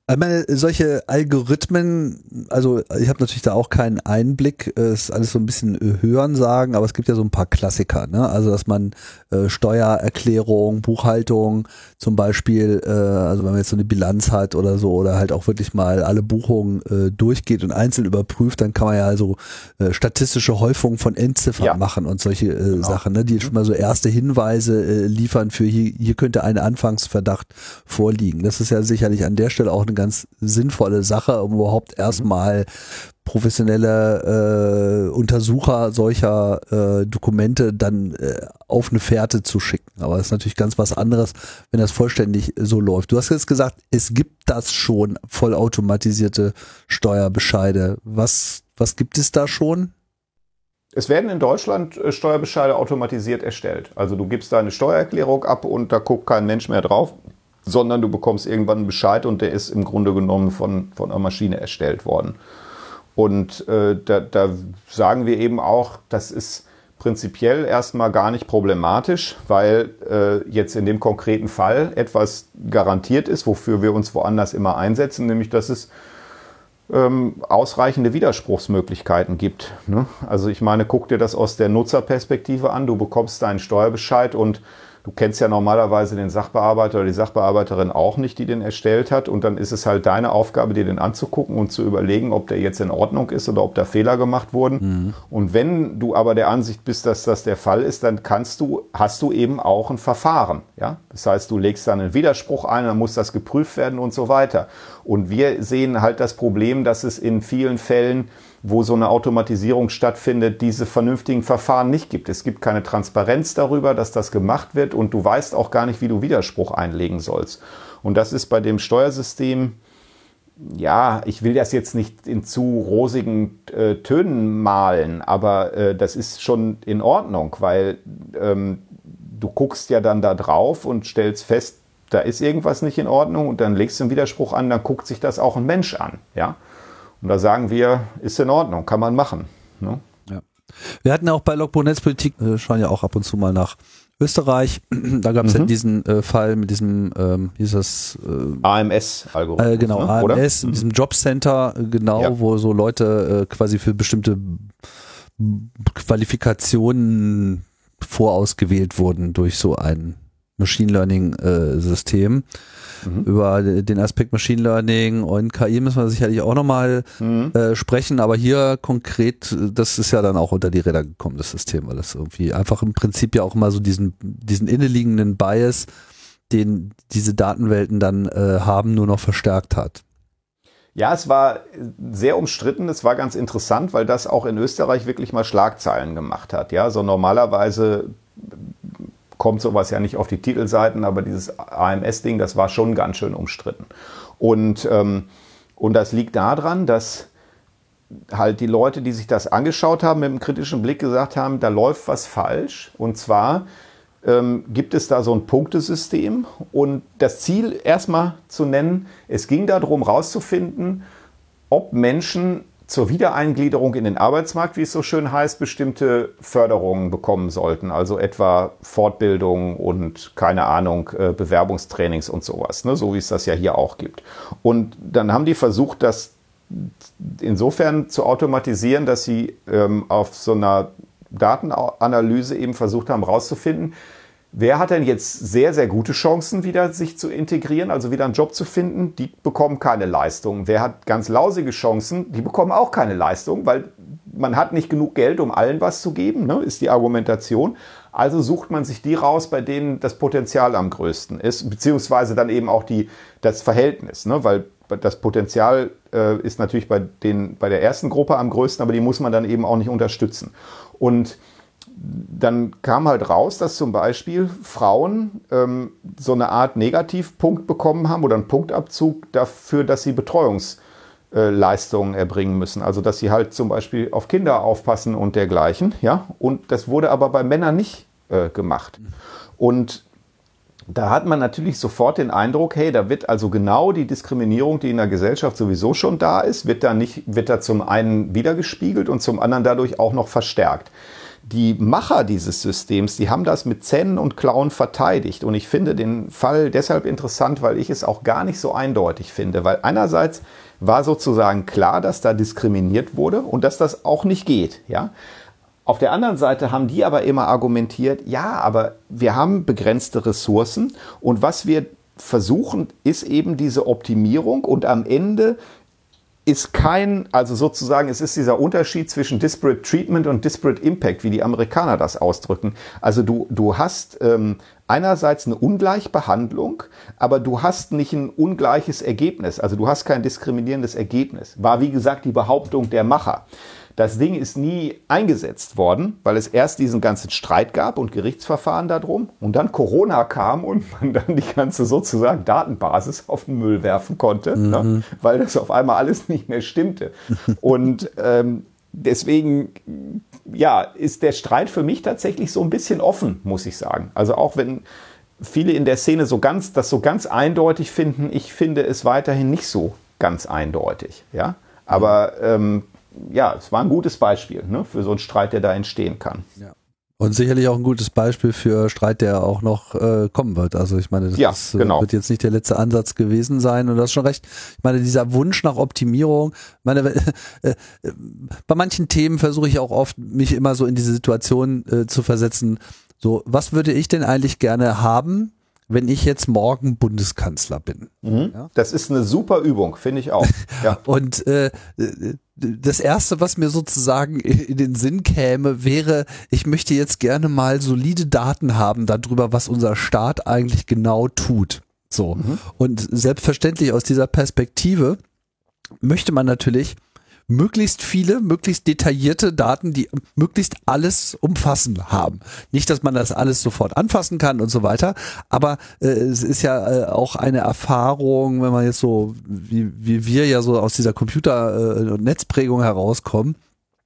Ich meine, solche Algorithmen, also ich habe natürlich da auch keinen Einblick, ist alles so ein bisschen äh, hören sagen, aber es gibt ja so ein paar Klassiker, ne? Also dass man äh, Steuererklärung, Buchhaltung zum Beispiel, äh, also wenn man jetzt so eine Bilanz hat oder so, oder halt auch wirklich mal alle Buchungen äh, durchgeht und einzeln überprüft, dann kann man ja also äh, statistische Häufung von Endziffern ja. machen und solche äh, genau. Sachen, ne? die mhm. schon mal so erste Hinweise äh, liefern für hier, hier könnte ein Anfangsverdacht vorliegen. Das ist ja sicherlich an der Stelle auch eine ganz sinnvolle Sache, um überhaupt erstmal professionelle äh, Untersucher solcher äh, Dokumente dann äh, auf eine Fährte zu schicken. Aber das ist natürlich ganz was anderes, wenn das vollständig so läuft. Du hast jetzt gesagt, es gibt das schon, vollautomatisierte Steuerbescheide. Was, was gibt es da schon?
Es werden in Deutschland äh, Steuerbescheide automatisiert erstellt. Also du gibst deine Steuererklärung ab und da guckt kein Mensch mehr drauf sondern du bekommst irgendwann einen Bescheid und der ist im Grunde genommen von, von einer Maschine erstellt worden. Und äh, da, da sagen wir eben auch, das ist prinzipiell erstmal gar nicht problematisch, weil äh, jetzt in dem konkreten Fall etwas garantiert ist, wofür wir uns woanders immer einsetzen, nämlich dass es ähm, ausreichende Widerspruchsmöglichkeiten gibt. Ne? Also ich meine, guck dir das aus der Nutzerperspektive an, du bekommst deinen Steuerbescheid und Du kennst ja normalerweise den Sachbearbeiter oder die Sachbearbeiterin auch nicht, die den erstellt hat. Und dann ist es halt deine Aufgabe, dir den anzugucken und zu überlegen, ob der jetzt in Ordnung ist oder ob da Fehler gemacht wurden. Mhm. Und wenn du aber der Ansicht bist, dass das der Fall ist, dann kannst du, hast du eben auch ein Verfahren. Ja? Das heißt, du legst dann einen Widerspruch ein, dann muss das geprüft werden und so weiter. Und wir sehen halt das Problem, dass es in vielen Fällen wo so eine Automatisierung stattfindet, diese vernünftigen Verfahren nicht gibt. Es gibt keine Transparenz darüber, dass das gemacht wird und du weißt auch gar nicht, wie du Widerspruch einlegen sollst. Und das ist bei dem Steuersystem ja, ich will das jetzt nicht in zu rosigen äh, Tönen malen, aber äh, das ist schon in Ordnung, weil ähm, du guckst ja dann da drauf und stellst fest, da ist irgendwas nicht in Ordnung und dann legst du einen Widerspruch an, dann guckt sich das auch ein Mensch an, ja. Und da sagen wir, ist in Ordnung, kann man machen. Ne?
Ja. Wir hatten ja auch bei Logbuch Netzpolitik, äh, schauen ja auch ab und zu mal nach Österreich. Da gab es mhm. ja diesen äh, Fall mit diesem, ähm, wie ist das?
Äh, AMS-Algorithmus.
Äh, genau, ne? AMS, in mhm. diesem Jobcenter, äh, genau, ja. wo so Leute äh, quasi für bestimmte Qualifikationen vorausgewählt wurden durch so ein Machine Learning äh, System. Mhm. Über den Aspekt Machine Learning und KI müssen wir sicherlich auch nochmal mhm. äh, sprechen, aber hier konkret, das ist ja dann auch unter die Räder gekommen, das System, weil das irgendwie einfach im Prinzip ja auch immer so diesen, diesen inneliegenden Bias, den diese Datenwelten dann äh, haben, nur noch verstärkt hat.
Ja, es war sehr umstritten. Es war ganz interessant, weil das auch in Österreich wirklich mal Schlagzeilen gemacht hat. Ja, so normalerweise kommt sowas ja nicht auf die Titelseiten, aber dieses AMS-Ding, das war schon ganz schön umstritten. Und, ähm, und das liegt daran, dass halt die Leute, die sich das angeschaut haben, mit einem kritischen Blick gesagt haben, da läuft was falsch. Und zwar ähm, gibt es da so ein Punktesystem und das Ziel erstmal zu nennen, es ging darum rauszufinden, ob Menschen zur Wiedereingliederung in den Arbeitsmarkt, wie es so schön heißt, bestimmte Förderungen bekommen sollten. Also etwa Fortbildung und keine Ahnung, äh, Bewerbungstrainings und sowas, ne? so wie es das ja hier auch gibt. Und dann haben die versucht, das insofern zu automatisieren, dass sie ähm, auf so einer Datenanalyse eben versucht haben, herauszufinden, Wer hat denn jetzt sehr, sehr gute Chancen, wieder sich zu integrieren, also wieder einen Job zu finden? Die bekommen keine Leistung. Wer hat ganz lausige Chancen? Die bekommen auch keine Leistung, weil man hat nicht genug Geld, um allen was zu geben, ne, ist die Argumentation. Also sucht man sich die raus, bei denen das Potenzial am größten ist, beziehungsweise dann eben auch die, das Verhältnis, ne, weil das Potenzial äh, ist natürlich bei, den, bei der ersten Gruppe am größten, aber die muss man dann eben auch nicht unterstützen. Und dann kam halt raus, dass zum Beispiel Frauen ähm, so eine Art Negativpunkt bekommen haben oder einen Punktabzug dafür, dass sie Betreuungsleistungen äh, erbringen müssen. Also dass sie halt zum Beispiel auf Kinder aufpassen und dergleichen. Ja? Und das wurde aber bei Männern nicht äh, gemacht. Und da hat man natürlich sofort den Eindruck, hey, da wird also genau die Diskriminierung, die in der Gesellschaft sowieso schon da ist, wird da nicht, wird da zum einen wiedergespiegelt und zum anderen dadurch auch noch verstärkt die Macher dieses Systems, die haben das mit Zähnen und Klauen verteidigt. Und ich finde den Fall deshalb interessant, weil ich es auch gar nicht so eindeutig finde. Weil einerseits war sozusagen klar, dass da diskriminiert wurde und dass das auch nicht geht. Ja? Auf der anderen Seite haben die aber immer argumentiert, ja, aber wir haben begrenzte Ressourcen und was wir versuchen, ist eben diese Optimierung und am Ende ist kein, also sozusagen, es ist dieser Unterschied zwischen Disparate Treatment und Disparate Impact, wie die Amerikaner das ausdrücken. Also du, du hast ähm, einerseits eine Ungleichbehandlung, aber du hast nicht ein ungleiches Ergebnis. Also du hast kein diskriminierendes Ergebnis. War wie gesagt die Behauptung der Macher. Das Ding ist nie eingesetzt worden, weil es erst diesen ganzen Streit gab und Gerichtsverfahren darum und dann Corona kam und man dann die ganze sozusagen Datenbasis auf den Müll werfen konnte, ne? mhm. ne? weil das auf einmal alles nicht mehr stimmte. und ähm, deswegen, ja, ist der Streit für mich tatsächlich so ein bisschen offen, muss ich sagen. Also auch wenn viele in der Szene so ganz, das so ganz eindeutig finden, ich finde es weiterhin nicht so ganz eindeutig, ja. Aber ähm, ja, es war ein gutes Beispiel ne, für so einen Streit, der da entstehen kann.
Ja. Und sicherlich auch ein gutes Beispiel für Streit, der auch noch äh, kommen wird. Also ich meine, das ja, ist, äh, genau. wird jetzt nicht der letzte Ansatz gewesen sein. Und du hast schon recht. Ich meine, dieser Wunsch nach Optimierung, meine, äh, äh, bei manchen Themen versuche ich auch oft, mich immer so in diese Situation äh, zu versetzen. So, was würde ich denn eigentlich gerne haben, wenn ich jetzt morgen Bundeskanzler bin.
Mhm. Ja? Das ist eine super Übung, finde ich auch.
Ja. Und äh, das erste, was mir sozusagen in den Sinn käme, wäre, ich möchte jetzt gerne mal solide Daten haben darüber, was unser Staat eigentlich genau tut. So. Mhm. Und selbstverständlich aus dieser Perspektive möchte man natürlich möglichst viele, möglichst detaillierte Daten, die möglichst alles umfassen haben. Nicht, dass man das alles sofort anfassen kann und so weiter, aber äh, es ist ja äh, auch eine Erfahrung, wenn man jetzt so, wie, wie wir ja so aus dieser Computer- äh, und Netzprägung herauskommen,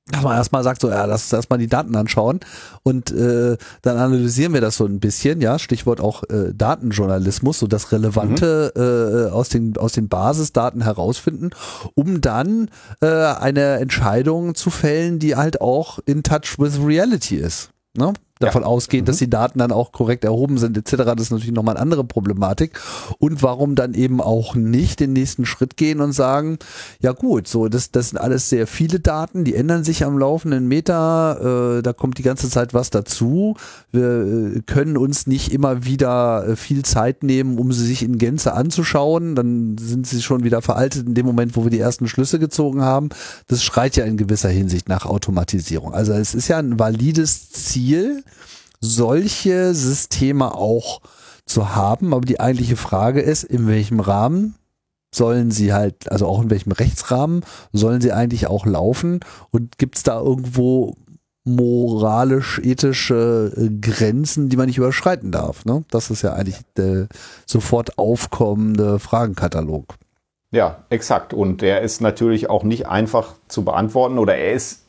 dass man erstmal sagt, so, ja, lass uns erstmal die Daten anschauen und äh, dann analysieren wir das so ein bisschen, ja, Stichwort auch äh, Datenjournalismus, so das Relevante mhm. äh, aus, den, aus den Basisdaten herausfinden, um dann äh, eine Entscheidung zu fällen, die halt auch in touch with reality ist. Ne? Davon ja. ausgehen, dass mhm. die Daten dann auch korrekt erhoben sind etc. Das ist natürlich nochmal eine andere Problematik. Und warum dann eben auch nicht den nächsten Schritt gehen und sagen, ja gut, so das, das sind alles sehr viele Daten, die ändern sich am laufenden Meter, äh, da kommt die ganze Zeit was dazu. Wir äh, können uns nicht immer wieder äh, viel Zeit nehmen, um sie sich in Gänze anzuschauen. Dann sind sie schon wieder veraltet in dem Moment, wo wir die ersten Schlüsse gezogen haben. Das schreit ja in gewisser Hinsicht nach Automatisierung. Also es ist ja ein valides Ziel, solche Systeme auch zu haben. Aber die eigentliche Frage ist, in welchem Rahmen sollen sie halt, also auch in welchem Rechtsrahmen sollen sie eigentlich auch laufen? Und gibt es da irgendwo moralisch-ethische äh, Grenzen, die man nicht überschreiten darf? Ne? Das ist ja eigentlich der sofort aufkommende Fragenkatalog.
Ja, exakt. Und der ist natürlich auch nicht einfach zu beantworten oder er ist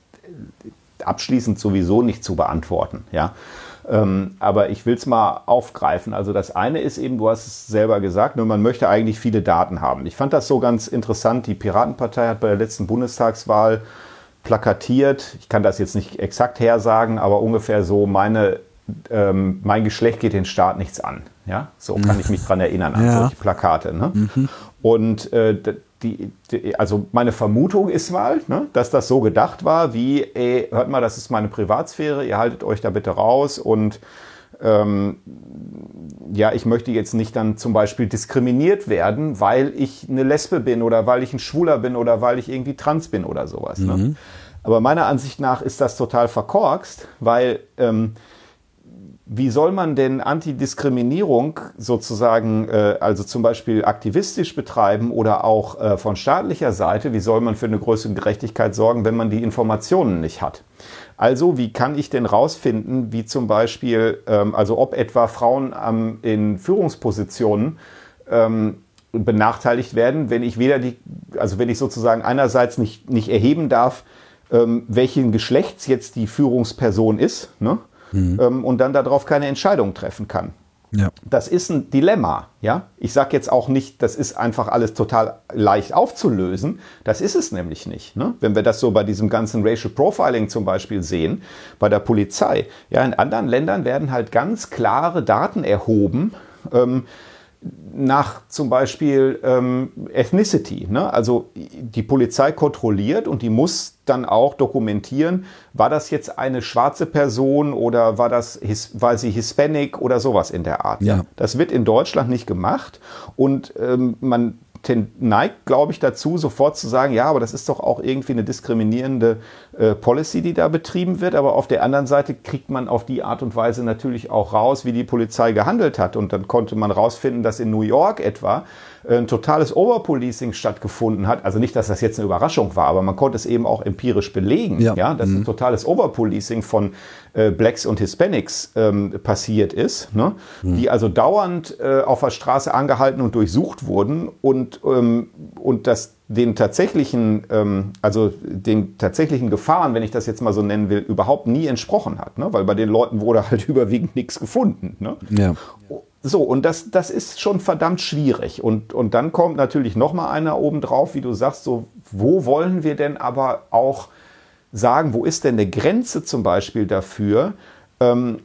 abschließend sowieso nicht zu beantworten. Ja. Ähm, aber ich will es mal aufgreifen. Also das eine ist eben, du hast es selber gesagt, nur man möchte eigentlich viele Daten haben. Ich fand das so ganz interessant. Die Piratenpartei hat bei der letzten Bundestagswahl plakatiert, ich kann das jetzt nicht exakt hersagen, aber ungefähr so, meine, ähm, mein Geschlecht geht den Staat nichts an. Ja, so kann ich mich dran erinnern an ja. solche Plakate. Ne? Mhm. Und äh, die, die, also meine Vermutung ist mal, ne, dass das so gedacht war, wie, ey, hört mal, das ist meine Privatsphäre, ihr haltet euch da bitte raus und ähm, ja, ich möchte jetzt nicht dann zum Beispiel diskriminiert werden, weil ich eine Lesbe bin oder weil ich ein Schwuler bin oder weil ich irgendwie trans bin oder sowas. Ne? Mhm. Ne? Aber meiner Ansicht nach ist das total verkorkst, weil ähm, wie soll man denn Antidiskriminierung sozusagen, äh, also zum Beispiel aktivistisch betreiben oder auch äh, von staatlicher Seite, wie soll man für eine größere Gerechtigkeit sorgen, wenn man die Informationen nicht hat? Also, wie kann ich denn rausfinden, wie zum Beispiel, ähm, also ob etwa Frauen ähm, in Führungspositionen ähm, benachteiligt werden, wenn ich weder die, also wenn ich sozusagen einerseits nicht, nicht erheben darf, ähm, welchen Geschlechts jetzt die Führungsperson ist, ne? Mhm. ähm, und dann darauf keine Entscheidung treffen kann. Ja. Das ist ein Dilemma, ja. Ich sage jetzt auch nicht, das ist einfach alles total leicht aufzulösen. Das ist es nämlich nicht. Ne? Wenn wir das so bei diesem ganzen Racial Profiling zum Beispiel sehen, bei der Polizei. Ja, in anderen Ländern werden halt ganz klare Daten erhoben. Ähm, nach zum Beispiel ähm, Ethnicity. Ne? Also die Polizei kontrolliert und die muss dann auch dokumentieren, war das jetzt eine schwarze Person oder war, das, war sie Hispanic oder sowas in der Art. Ja. Das wird in Deutschland nicht gemacht und ähm, man neigt, glaube ich, dazu, sofort zu sagen, ja, aber das ist doch auch irgendwie eine diskriminierende äh, Policy, die da betrieben wird. Aber auf der anderen Seite kriegt man auf die Art und Weise natürlich auch raus, wie die Polizei gehandelt hat. Und dann konnte man rausfinden, dass in New York etwa äh, ein totales Overpolicing stattgefunden hat. Also nicht, dass das jetzt eine Überraschung war, aber man konnte es eben auch empirisch belegen, ja, ja dass mhm. ein totales Overpolicing von äh, Blacks und Hispanics ähm, passiert ist, ne? Mhm. die also dauernd äh, auf der Straße angehalten und durchsucht wurden und, ähm, und das den tatsächlichen, ähm, also den tatsächlichen Gefahren, wenn ich das jetzt mal so nennen will, überhaupt nie entsprochen hat, ne? weil bei den Leuten wurde halt überwiegend nichts gefunden. Ne? Ja. So, und das, das ist schon verdammt schwierig. Und, und dann kommt natürlich noch mal einer oben drauf, wie du sagst, so, wo wollen wir denn aber auch sagen, wo ist denn eine Grenze zum Beispiel dafür, ähm,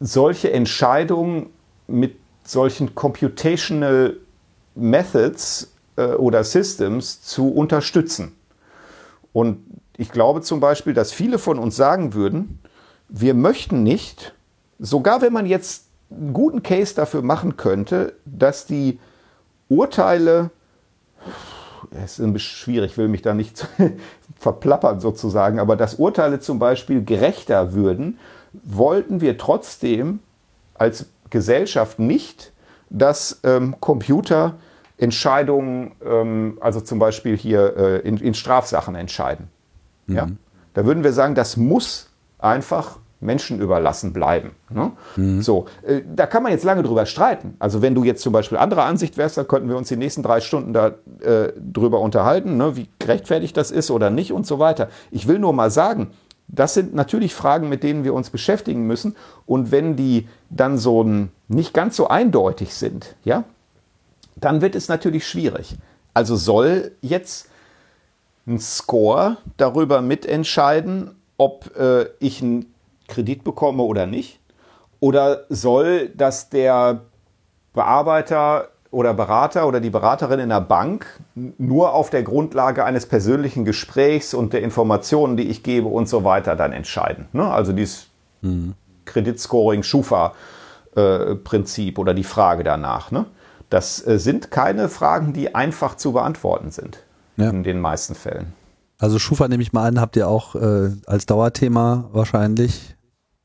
solche Entscheidungen mit solchen computational Methods oder Systems zu unterstützen. Und ich glaube zum Beispiel, dass viele von uns sagen würden, wir möchten nicht, sogar wenn man jetzt einen guten Case dafür machen könnte, dass die Urteile, es ist ein bisschen schwierig, ich will mich da nicht verplappern sozusagen, aber dass Urteile zum Beispiel gerechter würden, wollten wir trotzdem als Gesellschaft nicht, dass ähm, Computer Entscheidungen, ähm, also zum Beispiel hier äh, in, in, Strafsachen entscheiden. Mhm. Ja? Da würden wir sagen, das muss einfach Menschen überlassen bleiben. Ne? Mhm. So, äh, da kann man jetzt lange drüber streiten. Also wenn du jetzt zum Beispiel anderer Ansicht wärst, dann könnten wir uns die nächsten drei Stunden da äh, drüber unterhalten, ne? wie gerechtfertigt das ist oder nicht und so weiter. Ich will nur mal sagen, das sind natürlich Fragen, mit denen wir uns beschäftigen müssen. Und wenn die dann so nicht ganz so eindeutig sind, ja, dann wird es natürlich schwierig. Also soll jetzt ein Score darüber mitentscheiden, ob äh, ich einen Kredit bekomme oder nicht? Oder soll das der Bearbeiter oder Berater oder die Beraterin in der Bank nur auf der Grundlage eines persönlichen Gesprächs und der Informationen, die ich gebe und so weiter dann entscheiden? Ne? Also dieses mhm. Kreditscoring-Schufa-Prinzip äh, oder die Frage danach. Ne? Das äh, sind keine Fragen, die einfach zu beantworten sind ja. in den meisten Fällen.
Also Schufa nehme ich mal an, habt ihr auch äh, als Dauerthema wahrscheinlich.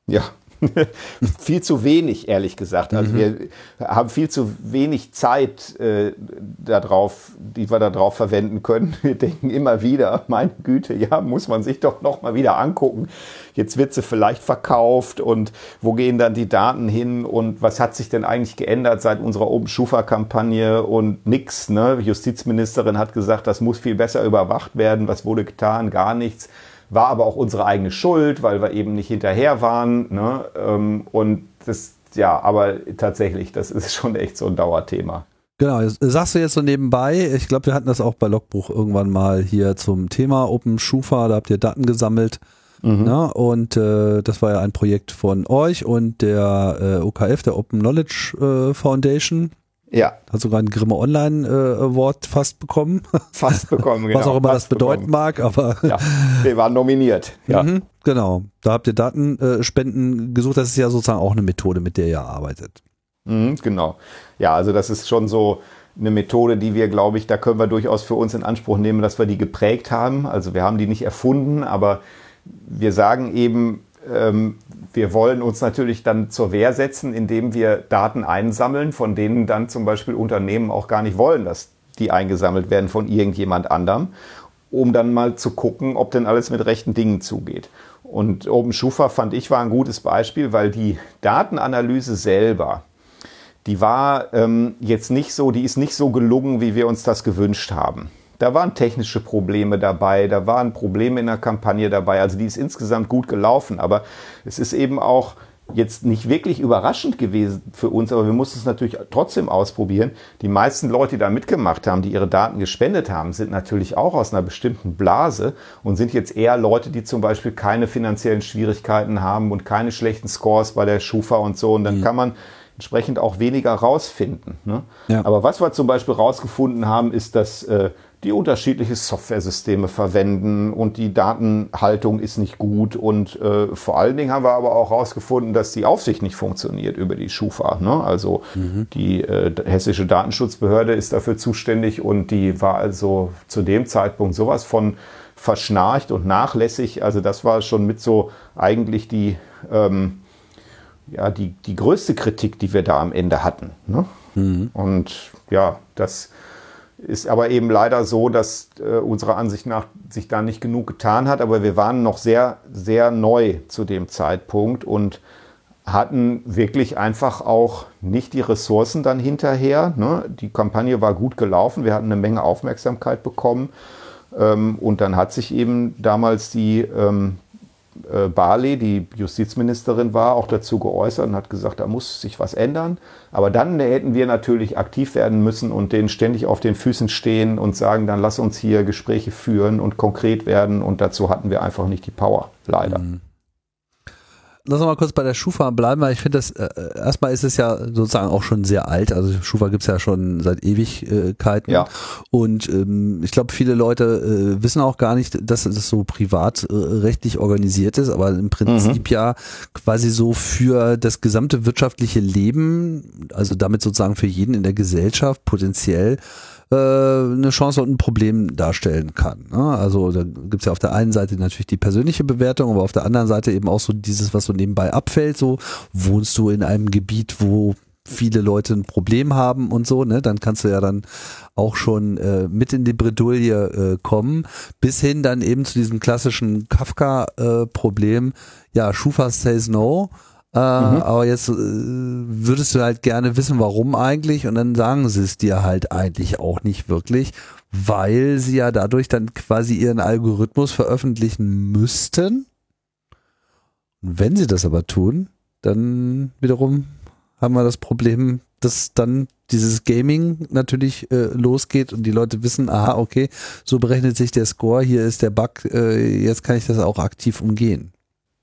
Ja. viel zu wenig, ehrlich gesagt. Also mhm. wir haben viel zu wenig Zeit äh, darauf, die wir darauf verwenden können. Wir denken immer wieder, meine Güte, ja, muss man sich doch noch mal wieder angucken. Jetzt wird sie vielleicht verkauft und wo gehen dann die Daten hin und was hat sich denn eigentlich geändert seit unserer Open Schufa-Kampagne und nix. Ne? Justizministerin hat gesagt, das muss viel besser überwacht werden. Was wurde getan? Gar nichts. War aber auch unsere eigene Schuld, weil wir eben nicht hinterher waren. Ne? Ähm, und das, ja, aber tatsächlich, das ist schon echt so ein Dauerthema.
Genau, sagst du jetzt so nebenbei, ich glaube, wir hatten das auch bei Logbuch irgendwann mal hier zum Thema Open Schufa, da habt ihr Daten gesammelt. Mhm. Na, ne? und äh, das war ja ein Projekt von euch und der äh, OKF, der Open Knowledge äh, Foundation.
Ja.
Hat sogar ein Grimme Online äh, Award fast bekommen.
Fast bekommen,
genau. Was auch immer das bedeuten bekommen. mag, aber.
Ja, wir waren nominiert. Ja. Mhm,
genau. Da habt ihr Datenspenden gesucht. Das ist ja sozusagen auch eine Methode, mit der ihr arbeitet.
Mhm, genau. Ja, also das ist schon so eine Methode, die wir, glaube ich, da können wir durchaus für uns in Anspruch nehmen, dass wir die geprägt haben. Also wir haben die nicht erfunden, aber wir sagen eben, wir wollen uns natürlich dann zur Wehr setzen, indem wir Daten einsammeln, von denen dann zum Beispiel Unternehmen auch gar nicht wollen, dass die eingesammelt werden von irgendjemand anderem, um dann mal zu gucken, ob denn alles mit rechten Dingen zugeht. Und Open Schufa fand ich war ein gutes Beispiel, weil die Datenanalyse selber, die war ähm, jetzt nicht so, die ist nicht so gelungen, wie wir uns das gewünscht haben. Da waren technische Probleme dabei, da waren Probleme in der Kampagne dabei. Also die ist insgesamt gut gelaufen, aber es ist eben auch jetzt nicht wirklich überraschend gewesen für uns, aber wir mussten es natürlich trotzdem ausprobieren. Die meisten Leute, die da mitgemacht haben, die ihre Daten gespendet haben, sind natürlich auch aus einer bestimmten Blase und sind jetzt eher Leute, die zum Beispiel keine finanziellen Schwierigkeiten haben und keine schlechten Scores bei der Schufa und so. Und dann mhm. kann man entsprechend auch weniger rausfinden. Ne? Ja. Aber was wir zum Beispiel rausgefunden haben, ist, dass äh, die unterschiedliche Softwaresysteme verwenden und die Datenhaltung ist nicht gut und äh, vor allen Dingen haben wir aber auch herausgefunden, dass die Aufsicht nicht funktioniert über die Schufa. Ne? Also mhm. die äh, hessische Datenschutzbehörde ist dafür zuständig und die war also zu dem Zeitpunkt sowas von verschnarcht und nachlässig. Also das war schon mit so eigentlich die ähm, ja die die größte Kritik, die wir da am Ende hatten. Ne? Mhm. Und ja, das ist aber eben leider so, dass äh, unserer Ansicht nach sich da nicht genug getan hat. Aber wir waren noch sehr, sehr neu zu dem Zeitpunkt und hatten wirklich einfach auch nicht die Ressourcen dann hinterher. Ne? Die Kampagne war gut gelaufen, wir hatten eine Menge Aufmerksamkeit bekommen. Ähm, und dann hat sich eben damals die ähm, äh, Barley, die Justizministerin war, auch dazu geäußert und hat gesagt, da muss sich was ändern. Aber dann hätten wir natürlich aktiv werden müssen und denen ständig auf den Füßen stehen und sagen, dann lass uns hier Gespräche führen und konkret werden. Und dazu hatten wir einfach nicht die Power, leider. Mhm
lass uns mal kurz bei der Schufa bleiben, weil ich finde, das äh, erstmal ist es ja sozusagen auch schon sehr alt. Also Schufa gibt's ja schon seit Ewigkeiten.
Ja.
Und ähm, ich glaube, viele Leute äh, wissen auch gar nicht, dass das so privatrechtlich äh, organisiert ist, aber im Prinzip mhm. ja quasi so für das gesamte wirtschaftliche Leben, also damit sozusagen für jeden in der Gesellschaft potenziell äh, eine Chance und ein Problem darstellen kann. Ne? Also da gibt's ja auf der einen Seite natürlich die persönliche Bewertung, aber auf der anderen Seite eben auch so dieses, was so nebenbei abfällt. So wohnst du in einem Gebiet, wo viele Leute ein Problem haben und so, ne, dann kannst du ja dann auch schon äh, mit in die Bredouille äh, kommen, bis hin dann eben zu diesem klassischen Kafka-Problem, äh, ja, Schufa says no, äh, mhm. aber jetzt äh, würdest du halt gerne wissen, warum eigentlich und dann sagen sie es dir halt eigentlich auch nicht wirklich, weil sie ja dadurch dann quasi ihren Algorithmus veröffentlichen müssten. Und wenn sie das aber tun, dann wiederum haben wir das Problem, dass dann dieses Gaming natürlich äh, losgeht und die Leute wissen, aha, okay, so berechnet sich der Score, hier ist der Bug, äh, jetzt kann ich das auch aktiv umgehen.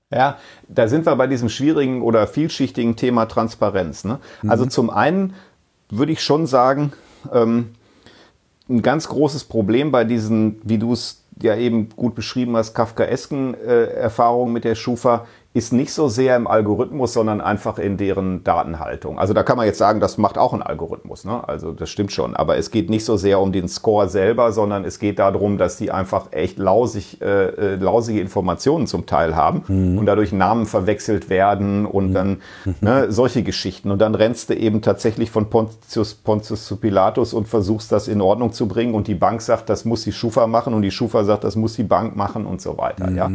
Ja, da sind wir bei diesem schwierigen oder vielschichtigen Thema Transparenz. Ne? Mhm. Also zum einen würde ich schon sagen, ähm, ein ganz großes Problem bei diesen, wie du es ja eben gut beschrieben hast, kafkaesken äh, Erfahrungen mit der Schufa ist nicht so sehr im Algorithmus, sondern einfach in deren Datenhaltung. Also da kann man jetzt sagen, das macht auch ein Algorithmus. Ne? Also das stimmt schon. Aber es geht nicht so sehr um den Score selber, sondern es geht darum, dass die einfach echt lausig, äh, äh lausige Informationen zum Teil haben mhm. und dadurch Namen verwechselt werden und mhm. dann ne, solche Geschichten. Und dann rennst du eben tatsächlich von Pontius, Pontius zu Pilatus und versuchst das in Ordnung zu bringen und die Bank sagt, das muss die Schufa machen und die Schufa sagt, das muss die Bank machen und so weiter. Mhm. Ja?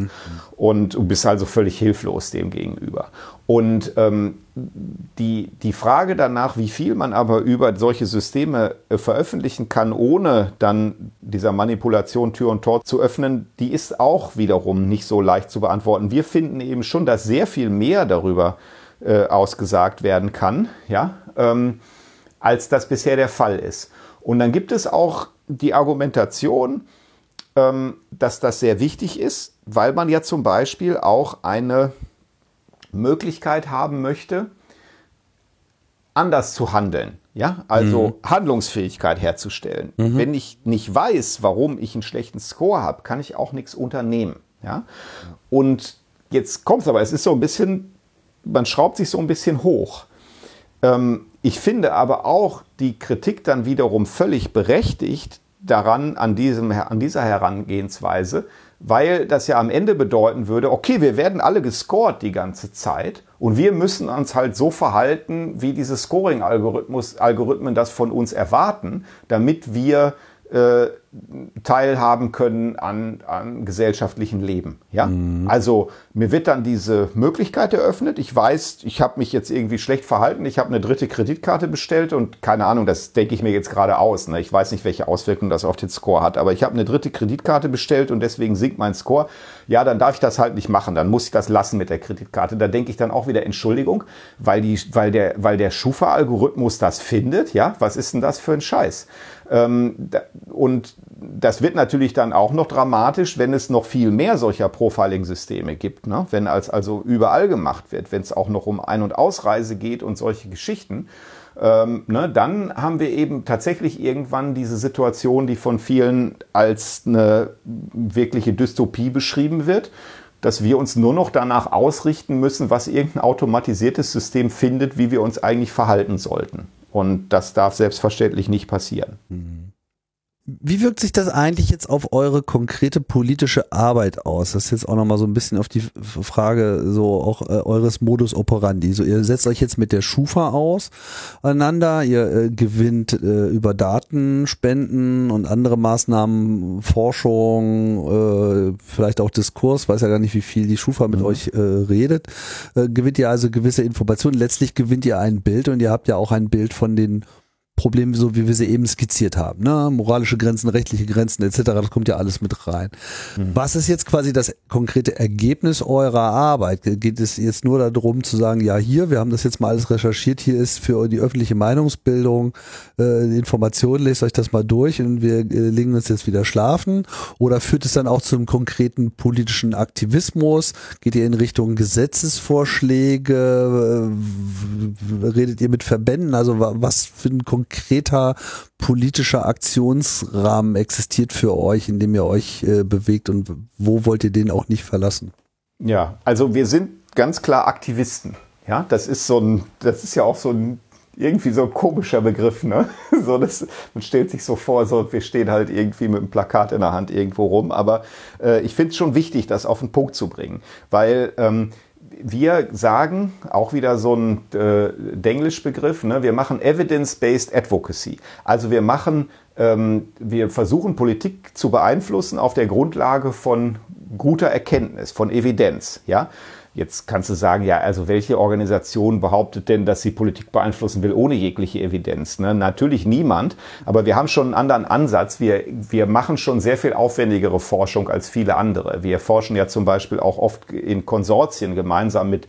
Und du bist also völlig hilflos hilflos dem gegenüber. Und ähm, die, die Frage danach, wie viel man aber über solche Systeme äh, veröffentlichen kann, ohne dann dieser Manipulation Tür und Tor zu öffnen, die ist auch wiederum nicht so leicht zu beantworten. Wir finden eben schon, dass sehr viel mehr darüber äh, ausgesagt werden kann, ja, ähm, als das bisher der Fall ist. Und dann gibt es auch die Argumentation, ähm, dass das sehr wichtig ist, weil man ja zum Beispiel auch eine Möglichkeit haben möchte, anders zu handeln. Ja, also mhm. Handlungsfähigkeit herzustellen. Mhm. Wenn ich nicht weiß, warum ich einen schlechten Score habe, kann ich auch nichts unternehmen. Ja, und jetzt kommt es aber, es ist so ein bisschen, man schraubt sich so ein bisschen hoch. Ähm, ich finde aber auch die Kritik dann wiederum völlig berechtigt daran, an, diesem, an dieser Herangehensweise, weil das ja am Ende bedeuten würde, okay, wir werden alle gescored die ganze Zeit und wir müssen uns halt so verhalten, wie diese Scoring-Algorithmen das von uns erwarten, damit wir äh, teilhaben können an, an gesellschaftlichen Leben. Ja? Mhm. Also mir wird dann diese Möglichkeit eröffnet. Ich weiß, ich habe mich jetzt irgendwie schlecht verhalten. Ich habe eine dritte Kreditkarte bestellt und keine Ahnung, das denke ich mir jetzt gerade aus. Ne? Ich weiß nicht, welche Auswirkungen das auf den Score hat, aber ich habe eine dritte Kreditkarte bestellt und deswegen sinkt mein Score. Ja, dann darf ich das halt nicht machen. Dann muss ich das lassen mit der Kreditkarte. Da denke ich dann auch wieder Entschuldigung, weil, die, weil der, weil der Schufa-Algorithmus das findet. Ja, was ist denn das für ein Scheiß? Ähm, und das wird natürlich dann auch noch dramatisch, wenn es noch viel mehr solcher Profiling-Systeme gibt. Ne? Wenn als also überall gemacht wird, wenn es auch noch um Ein- und Ausreise geht und solche Geschichten. Ähm, ne, dann haben wir eben tatsächlich irgendwann diese Situation, die von vielen als eine wirkliche Dystopie beschrieben wird, dass wir uns nur noch danach ausrichten müssen, was irgendein automatisiertes System findet, wie wir uns eigentlich verhalten sollten. Und das darf selbstverständlich nicht passieren. Mhm.
Wie wirkt sich das eigentlich jetzt auf eure konkrete politische Arbeit aus? Das ist jetzt auch nochmal so ein bisschen auf die Frage so auch äh, eures Modus operandi. So, ihr setzt euch jetzt mit der Schufa aus einander, ihr äh, gewinnt äh, über Datenspenden und andere Maßnahmen, Forschung, äh, vielleicht auch Diskurs, weiß ja gar nicht, wie viel die Schufa mit mhm. euch äh, redet. Äh, gewinnt ihr also gewisse Informationen. Letztlich gewinnt ihr ein Bild und ihr habt ja auch ein Bild von den Probleme, so wie wir sie eben skizziert haben. Ne? Moralische Grenzen, rechtliche Grenzen etc., das kommt ja alles mit rein. Mhm. Was ist jetzt quasi das konkrete Ergebnis eurer Arbeit? Geht es jetzt nur darum zu sagen, ja hier, wir haben das jetzt mal alles recherchiert, hier ist für die öffentliche Meinungsbildung äh, Information, lest euch das mal durch und wir äh, legen uns jetzt wieder schlafen? Oder führt es dann auch zum konkreten politischen Aktivismus? Geht ihr in Richtung Gesetzesvorschläge? Äh, redet ihr mit Verbänden? Also was für ein konkreter politischer Aktionsrahmen existiert für euch, in dem ihr euch äh, bewegt und wo wollt ihr den auch nicht verlassen?
Ja, also wir sind ganz klar Aktivisten. Ja, das ist so ein, das ist ja auch so ein irgendwie so ein komischer Begriff, ne? So, das, man stellt sich so vor, so wir stehen halt irgendwie mit einem Plakat in der Hand irgendwo rum. Aber äh, ich finde es schon wichtig, das auf den Punkt zu bringen, weil ähm, wir sagen, auch wieder so ein äh, Denglisch-Begriff, ne, wir machen Evidence-Based Advocacy. Also wir machen, ähm, wir versuchen Politik zu beeinflussen auf der Grundlage von guter Erkenntnis, von Evidenz. Ja? Jetzt kannst du sagen, ja, also welche Organisation behauptet denn, dass sie Politik beeinflussen will ohne jegliche Evidenz? Ne? Natürlich niemand, aber wir haben schon einen anderen Ansatz. Wir, wir machen schon sehr viel aufwendigere Forschung als viele andere. Wir forschen ja zum Beispiel auch oft in Konsortien gemeinsam mit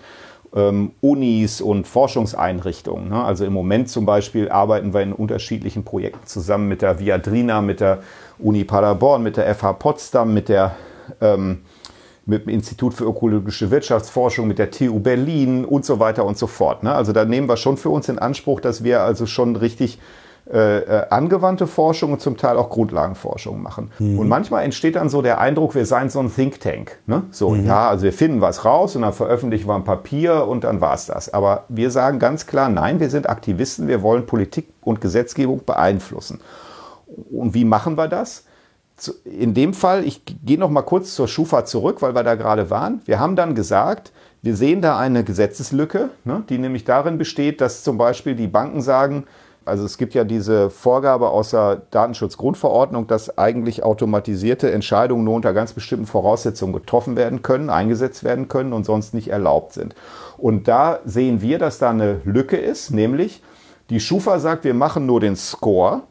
ähm, Unis und Forschungseinrichtungen. Ne? Also im Moment zum Beispiel arbeiten wir in unterschiedlichen Projekten zusammen mit der Viadrina, mit der Uni Paderborn, mit der FH Potsdam, mit der ähm, mit dem Institut für ökologische Wirtschaftsforschung, mit der TU Berlin und so weiter und so fort. Ne? Also da nehmen wir schon für uns in Anspruch, dass wir also schon richtig äh, angewandte Forschung und zum Teil auch Grundlagenforschung machen. Mhm. Und manchmal entsteht dann so der Eindruck, wir seien so ein Think Tank. Ne? So, mhm. ja, also wir finden was raus und dann veröffentlichen wir ein Papier und dann war es das. Aber wir sagen ganz klar, nein, wir sind Aktivisten, wir wollen Politik und Gesetzgebung beeinflussen. Und wie machen wir das? In dem Fall, ich gehe noch mal kurz zur Schufa zurück, weil wir da gerade waren. Wir haben dann gesagt, wir sehen da eine Gesetzeslücke, ne, die nämlich darin besteht, dass zum Beispiel die Banken sagen, also es gibt ja diese Vorgabe aus der Datenschutzgrundverordnung, dass eigentlich automatisierte Entscheidungen nur unter ganz bestimmten Voraussetzungen getroffen werden können, eingesetzt werden können und sonst nicht erlaubt sind. Und da sehen wir, dass da eine Lücke ist, nämlich die Schufa sagt, wir machen nur den Score,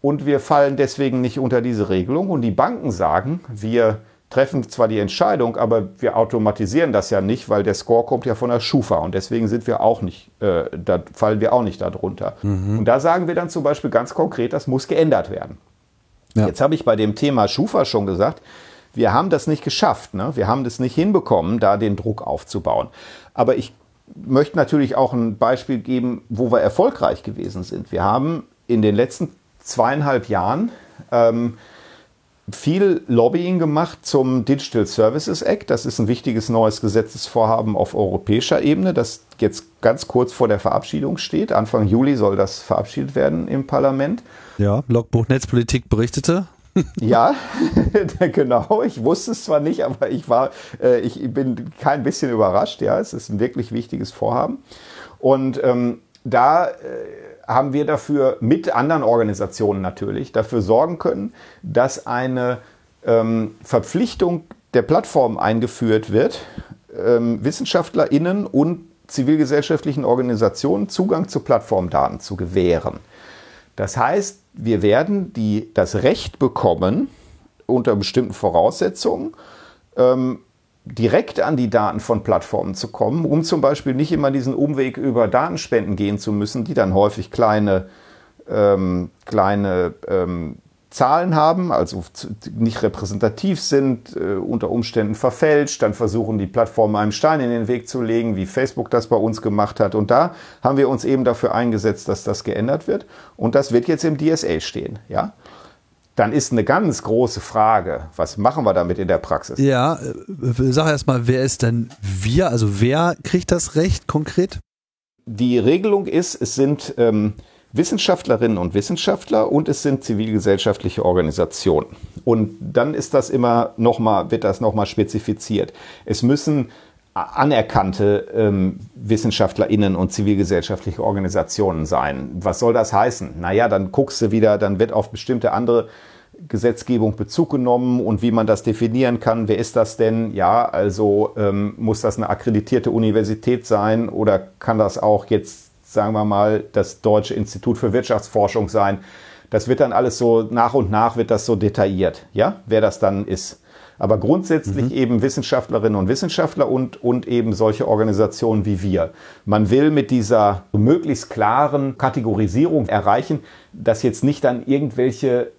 und wir fallen deswegen nicht unter diese Regelung. Und die Banken sagen, wir treffen zwar die Entscheidung, aber wir automatisieren das ja nicht, weil der Score kommt ja von der Schufa und deswegen sind wir auch nicht, äh, da fallen wir auch nicht darunter. Mhm. Und da sagen wir dann zum Beispiel ganz konkret, das muss geändert werden. Ja. Jetzt habe ich bei dem Thema Schufa schon gesagt, wir haben das nicht geschafft, ne? wir haben das nicht hinbekommen, da den Druck aufzubauen. Aber ich möchte natürlich auch ein Beispiel geben, wo wir erfolgreich gewesen sind. Wir haben in den letzten zweieinhalb Jahren ähm, viel Lobbying gemacht zum Digital Services Act. Das ist ein wichtiges neues Gesetzesvorhaben auf europäischer Ebene, das jetzt ganz kurz vor der Verabschiedung steht. Anfang Juli soll das verabschiedet werden im Parlament.
Ja, Logbuch Netzpolitik berichtete.
ja, genau. Ich wusste es zwar nicht, aber ich war, äh, ich bin kein bisschen überrascht. Ja, es ist ein wirklich wichtiges Vorhaben. Und ähm, da äh, haben wir dafür mit anderen Organisationen natürlich dafür sorgen können, dass eine ähm, Verpflichtung der Plattform eingeführt wird, ähm, WissenschaftlerInnen und zivilgesellschaftlichen Organisationen Zugang zu Plattformdaten zu gewähren. Das heißt, wir werden die, das Recht bekommen, unter bestimmten Voraussetzungen, ähm, direkt an die Daten von Plattformen zu kommen, um zum Beispiel nicht immer diesen Umweg über Datenspenden gehen zu müssen, die dann häufig kleine, ähm, kleine ähm, Zahlen haben, also nicht repräsentativ sind, äh, unter Umständen verfälscht, dann versuchen die Plattformen einem Stein in den Weg zu legen, wie Facebook das bei uns gemacht hat. Und da haben wir uns eben dafür eingesetzt, dass das geändert wird. Und das wird jetzt im DSA stehen. Ja? Dann ist eine ganz große Frage, was machen wir damit in der Praxis?
Ja, äh, sag erstmal, wer ist denn wir? Also wer kriegt das Recht konkret?
Die Regelung ist, es sind ähm, Wissenschaftlerinnen und Wissenschaftler und es sind zivilgesellschaftliche Organisationen. Und dann ist das immer noch mal, wird das nochmal spezifiziert. Es müssen anerkannte ähm, WissenschaftlerInnen und zivilgesellschaftliche Organisationen sein. Was soll das heißen? Naja, dann guckst du wieder, dann wird auf bestimmte andere Gesetzgebung Bezug genommen und wie man das definieren kann. Wer ist das denn? Ja, also ähm, muss das eine akkreditierte Universität sein oder kann das auch jetzt, sagen wir mal, das Deutsche Institut für Wirtschaftsforschung sein? Das wird dann alles so nach und nach wird das so detailliert, ja, wer das dann ist. Aber grundsätzlich mhm. eben Wissenschaftlerinnen und Wissenschaftler und, und eben solche Organisationen wie wir. Man will mit dieser möglichst klaren Kategorisierung erreichen, dass jetzt nicht dann irgendwelche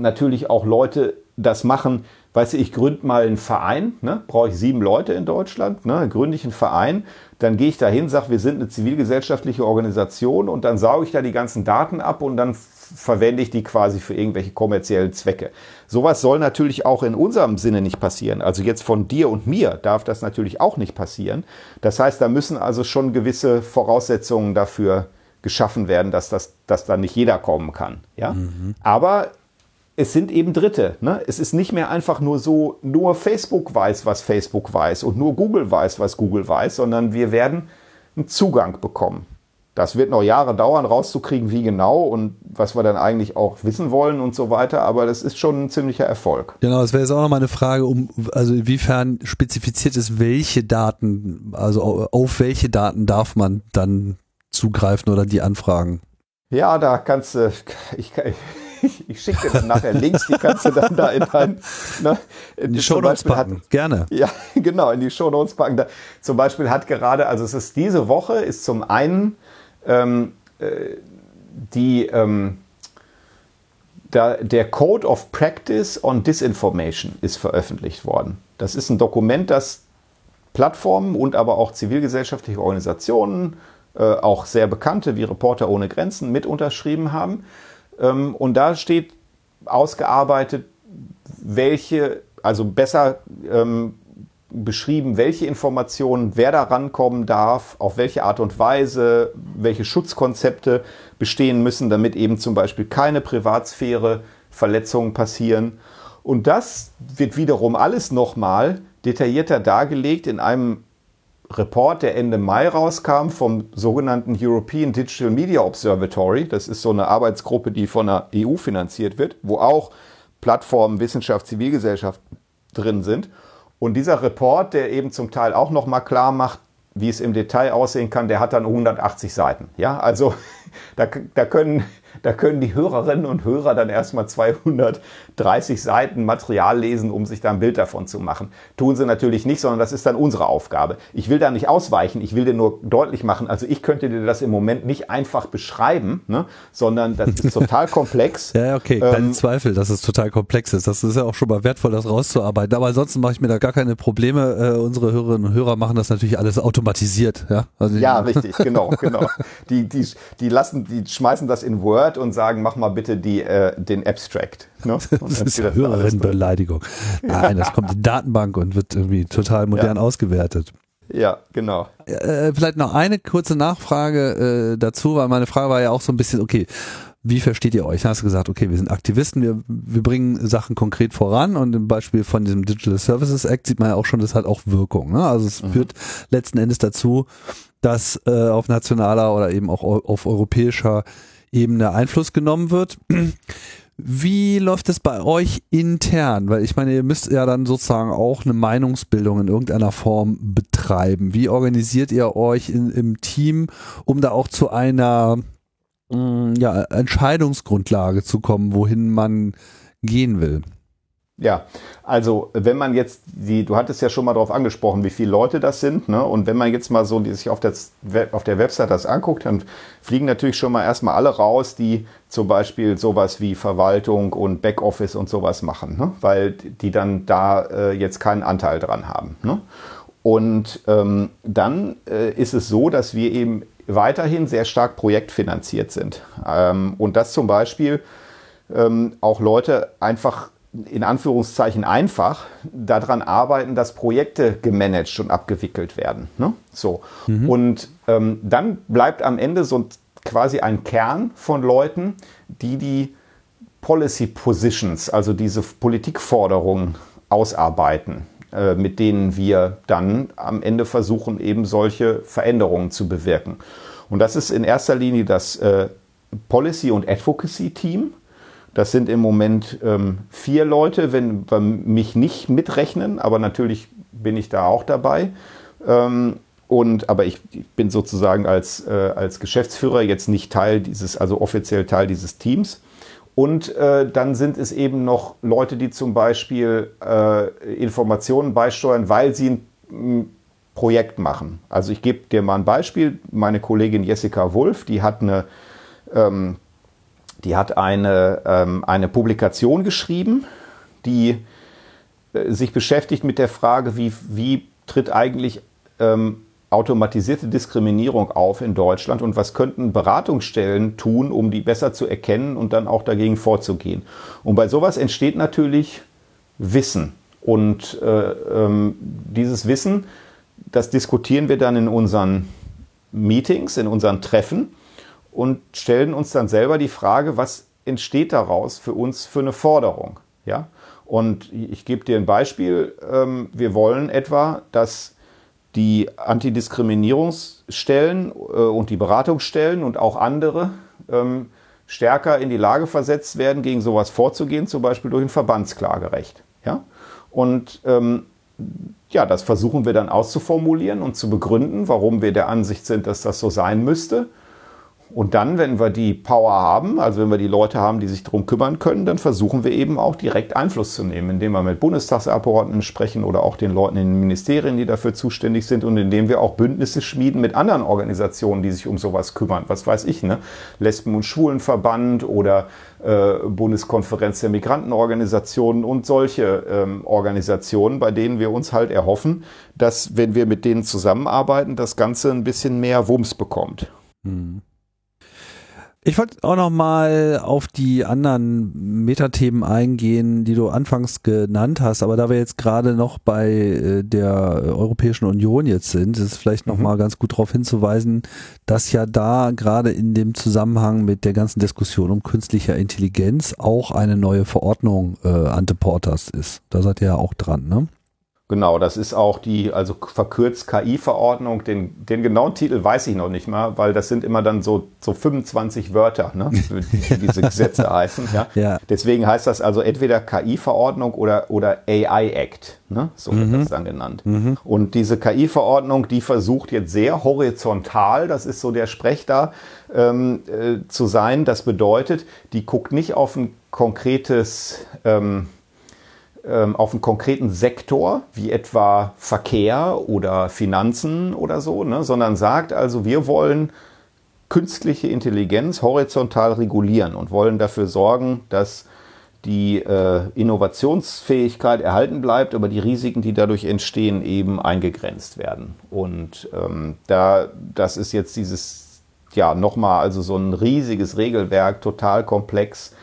natürlich auch Leute das machen, weißt du, ich gründe mal einen Verein, ne? brauche ich sieben Leute in Deutschland, ne? gründe ich einen Verein, dann gehe ich dahin, sage, wir sind eine zivilgesellschaftliche Organisation und dann sauge ich da die ganzen Daten ab und dann verwende ich die quasi für irgendwelche kommerziellen Zwecke. Sowas soll natürlich auch in unserem Sinne nicht passieren. Also jetzt von dir und mir darf das natürlich auch nicht passieren. Das heißt, da müssen also schon gewisse Voraussetzungen dafür geschaffen werden, dass das, dass da nicht jeder kommen kann. Ja? Mhm. Aber es sind eben Dritte. Ne? Es ist nicht mehr einfach nur so, nur Facebook weiß, was Facebook weiß und nur Google weiß, was Google weiß, sondern wir werden einen Zugang bekommen. Das wird noch Jahre dauern, rauszukriegen, wie genau und was wir dann eigentlich auch wissen wollen und so weiter. Aber das ist schon ein ziemlicher Erfolg.
Genau, das wäre jetzt auch noch mal eine Frage, um also inwiefern spezifiziert ist, welche Daten, also auf welche Daten darf man dann zugreifen oder die anfragen?
Ja, da kannst du, ich, ich, ich schicke dir dann nachher Links, die kannst du dann da in dein,
ne, in die Show Notes packen. Hat, Gerne.
Ja, genau, in die Show Notes packen. Da, zum Beispiel hat gerade, also es ist diese Woche, ist zum einen ähm, äh, die, ähm, da, der Code of Practice on Disinformation ist veröffentlicht worden. Das ist ein Dokument, das Plattformen und aber auch zivilgesellschaftliche Organisationen, äh, auch sehr bekannte wie Reporter ohne Grenzen, mit unterschrieben haben. Ähm, und da steht ausgearbeitet, welche, also besser ähm, beschrieben, welche Informationen wer da rankommen darf, auf welche Art und Weise, welche Schutzkonzepte bestehen müssen, damit eben zum Beispiel keine Privatsphäre Verletzungen passieren. Und das wird wiederum alles nochmal detaillierter dargelegt in einem Report, der Ende Mai rauskam vom sogenannten European Digital Media Observatory. Das ist so eine Arbeitsgruppe, die von der EU finanziert wird, wo auch Plattformen, Wissenschaft, Zivilgesellschaft drin sind. Und dieser Report, der eben zum Teil auch nochmal klar macht, wie es im Detail aussehen kann, der hat dann 180 Seiten. Ja, also da, da können da können die Hörerinnen und Hörer dann erstmal 230 Seiten Material lesen, um sich da ein Bild davon zu machen. Tun sie natürlich nicht, sondern das ist dann unsere Aufgabe. Ich will da nicht ausweichen, ich will dir nur deutlich machen, also ich könnte dir das im Moment nicht einfach beschreiben, ne, sondern das ist total komplex.
ja, okay, kein ähm, Zweifel, dass es total komplex ist. Das ist ja auch schon mal wertvoll, das rauszuarbeiten. Aber ansonsten mache ich mir da gar keine Probleme. Äh, unsere Hörerinnen und Hörer machen das natürlich alles automatisiert. Ja,
also ja richtig, genau, genau. Die, die, die lassen, die schmeißen das in Word und sagen, mach mal bitte die, äh, den Abstract.
Ne? das ist das Hörerinnenbeleidigung. Nein, das kommt in die Datenbank und wird irgendwie total modern ja. ausgewertet.
Ja, genau.
Äh, vielleicht noch eine kurze Nachfrage äh, dazu, weil meine Frage war ja auch so ein bisschen, okay, wie versteht ihr euch? Dann hast du gesagt, okay, wir sind Aktivisten, wir, wir bringen Sachen konkret voran und im Beispiel von diesem Digital Services Act sieht man ja auch schon, das hat auch Wirkung. Ne? Also es mhm. führt letzten Endes dazu, dass äh, auf nationaler oder eben auch auf europäischer Ebene Einfluss genommen wird. Wie läuft es bei euch intern? Weil ich meine, ihr müsst ja dann sozusagen auch eine Meinungsbildung in irgendeiner Form betreiben. Wie organisiert ihr euch in, im Team, um da auch zu einer mm, ja, Entscheidungsgrundlage zu kommen, wohin man gehen will?
Ja, also wenn man jetzt die, du hattest ja schon mal darauf angesprochen, wie viele Leute das sind, ne? Und wenn man jetzt mal so die sich auf der, auf der Website das anguckt, dann fliegen natürlich schon mal erstmal alle raus, die zum Beispiel sowas wie Verwaltung und Backoffice und sowas machen, ne? weil die dann da äh, jetzt keinen Anteil dran haben. Ne? Und ähm, dann äh, ist es so, dass wir eben weiterhin sehr stark projektfinanziert sind. Ähm, und dass zum Beispiel ähm, auch Leute einfach in Anführungszeichen einfach daran arbeiten, dass Projekte gemanagt und abgewickelt werden. Ne? So. Mhm. Und ähm, dann bleibt am Ende so quasi ein Kern von Leuten, die die Policy Positions, also diese Politikforderungen ausarbeiten, äh, mit denen wir dann am Ende versuchen, eben solche Veränderungen zu bewirken. Und das ist in erster Linie das äh, Policy- und Advocacy-Team das sind im Moment ähm, vier Leute, wenn wir mich nicht mitrechnen, aber natürlich bin ich da auch dabei. Ähm, und, aber ich, ich, bin sozusagen als, äh, als Geschäftsführer jetzt nicht Teil dieses, also offiziell Teil dieses Teams. Und äh, dann sind es eben noch Leute, die zum Beispiel äh, Informationen beisteuern, weil sie ein, Projekt machen. Also ich gebe dir mal ein Beispiel. Meine Kollegin Jessica Wolf, die hat eine ähm, die hat eine, ähm, eine Publikation geschrieben, die äh, sich beschäftigt mit der Frage, wie, wie tritt eigentlich ähm, automatisierte Diskriminierung auf in Deutschland und was könnten Beratungsstellen tun, um die besser zu erkennen und dann auch dagegen vorzugehen. Und bei sowas entsteht natürlich Wissen. Und äh, ähm, dieses Wissen, das diskutieren wir dann in unseren Meetings, in unseren Treffen und stellen uns dann selber die Frage, was entsteht daraus für uns für eine Forderung? Ja? Und ich gebe dir ein Beispiel. Ähm, wir wollen etwa, dass die Antidiskriminierungsstellen äh, und die Beratungsstellen und auch andere ähm, stärker in die Lage versetzt werden, gegen sowas vorzugehen, zum Beispiel durch ein Verbandsklagerecht. Ja? Und ähm, ja, das versuchen wir dann auszuformulieren und zu begründen, warum wir der Ansicht sind, dass das so sein müsste. Und dann, wenn wir die Power haben, also wenn wir die Leute haben, die sich darum kümmern können, dann versuchen wir eben auch direkt Einfluss zu nehmen, indem wir mit Bundestagsabgeordneten sprechen oder auch den Leuten in den Ministerien, die dafür zuständig sind und indem wir auch Bündnisse schmieden mit anderen Organisationen, die sich um sowas kümmern. Was weiß ich, ne? Lesben- und Schwulenverband oder äh, Bundeskonferenz der Migrantenorganisationen und solche ähm, Organisationen, bei denen wir uns halt erhoffen, dass, wenn wir mit denen zusammenarbeiten, das Ganze ein bisschen mehr Wumms bekommt. Hm.
Ich wollte auch noch mal auf die anderen Metathemen eingehen, die du anfangs genannt hast, aber da wir jetzt gerade noch bei äh, der Europäischen Union jetzt sind, ist es vielleicht noch mhm. mal ganz gut darauf hinzuweisen, dass ja da gerade in dem Zusammenhang mit der ganzen Diskussion um künstlicher Intelligenz auch eine neue Verordnung äh, Ante Portas ist. Da seid ihr ja auch dran, ne?
Genau, das ist auch die, also verkürzt KI-Verordnung. Den, den genauen Titel weiß ich noch nicht mal, weil das sind immer dann so, so 25 Wörter, ne, wie diese Gesetze heißen. Ja? ja? Deswegen heißt das also entweder KI-Verordnung oder, oder AI-Act. Ne? So wird mhm. das dann genannt. Mhm. Und diese KI-Verordnung, die versucht jetzt sehr horizontal, das ist so der Sprech da, ähm, äh, zu sein. Das bedeutet, die guckt nicht auf ein konkretes ähm, ähm, auf einen konkreten Sektor, wie etwa Verkehr oder Finanzen oder so, ne, sondern sagt also, wir wollen künstliche Intelligenz horizontal regulieren und wollen dafür sorgen, dass die äh, Innovationsfähigkeit erhalten bleibt, aber die Risiken, die dadurch entstehen, eben eingegrenzt werden. Und ähm, da, das ist jetzt dieses, ja, nochmal, also so ein riesiges Regelwerk, total komplex,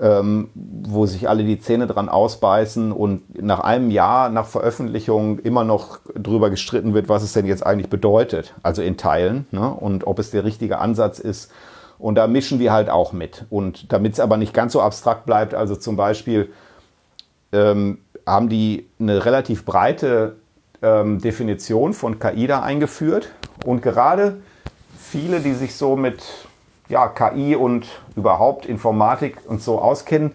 ähm, wo sich alle die Zähne dran ausbeißen und nach einem Jahr nach Veröffentlichung immer noch drüber gestritten wird, was es denn jetzt eigentlich bedeutet, also in Teilen ne? und ob es der richtige Ansatz ist. Und da mischen wir halt auch mit. Und damit es aber nicht ganz so abstrakt bleibt, also zum Beispiel ähm, haben die eine relativ breite ähm, Definition von KI eingeführt. Und gerade viele, die sich so mit ja, KI und überhaupt Informatik und so auskennen,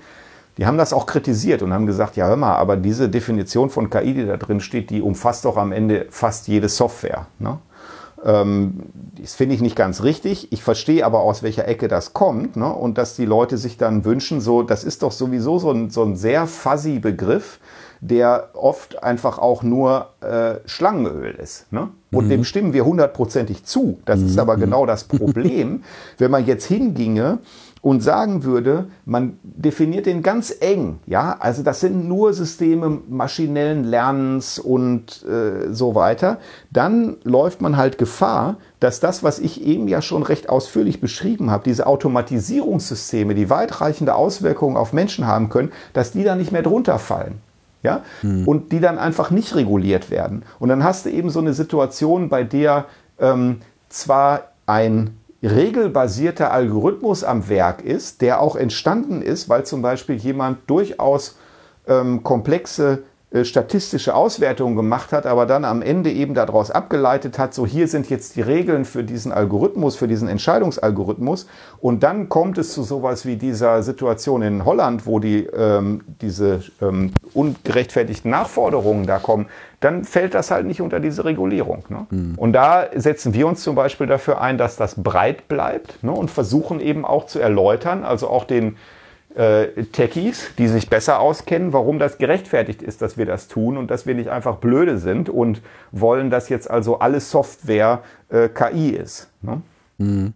die haben das auch kritisiert und haben gesagt, ja hör mal, aber diese Definition von KI, die da drin steht, die umfasst doch am Ende fast jede Software. Ne? Ähm, das finde ich nicht ganz richtig. Ich verstehe aber, aus welcher Ecke das kommt ne? und dass die Leute sich dann wünschen, so, das ist doch sowieso so ein, so ein sehr fuzzy Begriff, der oft einfach auch nur äh, Schlangenöl ist. Ne? Und mhm. dem stimmen wir hundertprozentig zu. Das mhm. ist aber genau das Problem, wenn man jetzt hinginge und sagen würde, man definiert den ganz eng, ja, also das sind nur Systeme maschinellen Lernens und äh, so weiter, dann läuft man halt Gefahr, dass das, was ich eben ja schon recht ausführlich beschrieben habe, diese Automatisierungssysteme, die weitreichende Auswirkungen auf Menschen haben können, dass die da nicht mehr drunter fallen ja, mhm. und die dann einfach nicht reguliert werden. Und dann hast du eben so eine Situation, bei der ähm, zwar ein regelbasierter Algorithmus am Werk ist, der auch entstanden ist, weil zum Beispiel jemand durchaus ähm, komplexe statistische Auswertungen gemacht hat, aber dann am Ende eben daraus abgeleitet hat, so hier sind jetzt die Regeln für diesen Algorithmus, für diesen Entscheidungsalgorithmus. Und dann kommt es zu sowas wie dieser Situation in Holland, wo die, ähm, diese ähm, ungerechtfertigten Nachforderungen da kommen, dann fällt das halt nicht unter diese Regulierung. Ne? Mhm. Und da setzen wir uns zum Beispiel dafür ein, dass das breit bleibt ne? und versuchen eben auch zu erläutern, also auch den äh, Techies, die sich besser auskennen, warum das gerechtfertigt ist, dass wir das tun und dass wir nicht einfach blöde sind und wollen, dass jetzt also alles Software äh, KI ist. Ne? Mhm.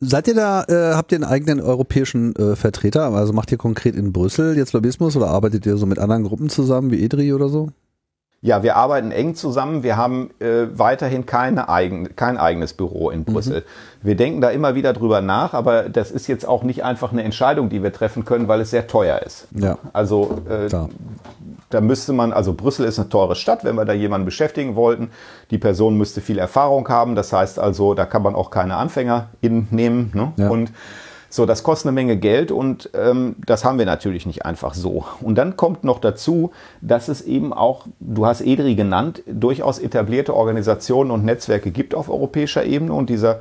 Seid ihr da, äh, habt ihr einen eigenen europäischen äh, Vertreter? Also macht ihr konkret in Brüssel jetzt Lobbyismus oder arbeitet ihr so mit anderen Gruppen zusammen wie EDRI oder so?
Ja, wir arbeiten eng zusammen. Wir haben äh, weiterhin keine eigen, kein eigenes Büro in Brüssel. Mhm. Wir denken da immer wieder drüber nach, aber das ist jetzt auch nicht einfach eine Entscheidung, die wir treffen können, weil es sehr teuer ist. Ja. Also äh, da müsste man, also Brüssel ist eine teure Stadt, wenn wir da jemanden beschäftigen wollten. Die Person müsste viel Erfahrung haben. Das heißt also, da kann man auch keine AnfängerInnen nehmen. Ne? Ja. Und So, das kostet eine Menge Geld und ähm, das haben wir natürlich nicht einfach so. Und dann kommt noch dazu, dass es eben auch, du hast EDRI genannt, durchaus etablierte Organisationen und Netzwerke gibt auf europäischer Ebene und dieser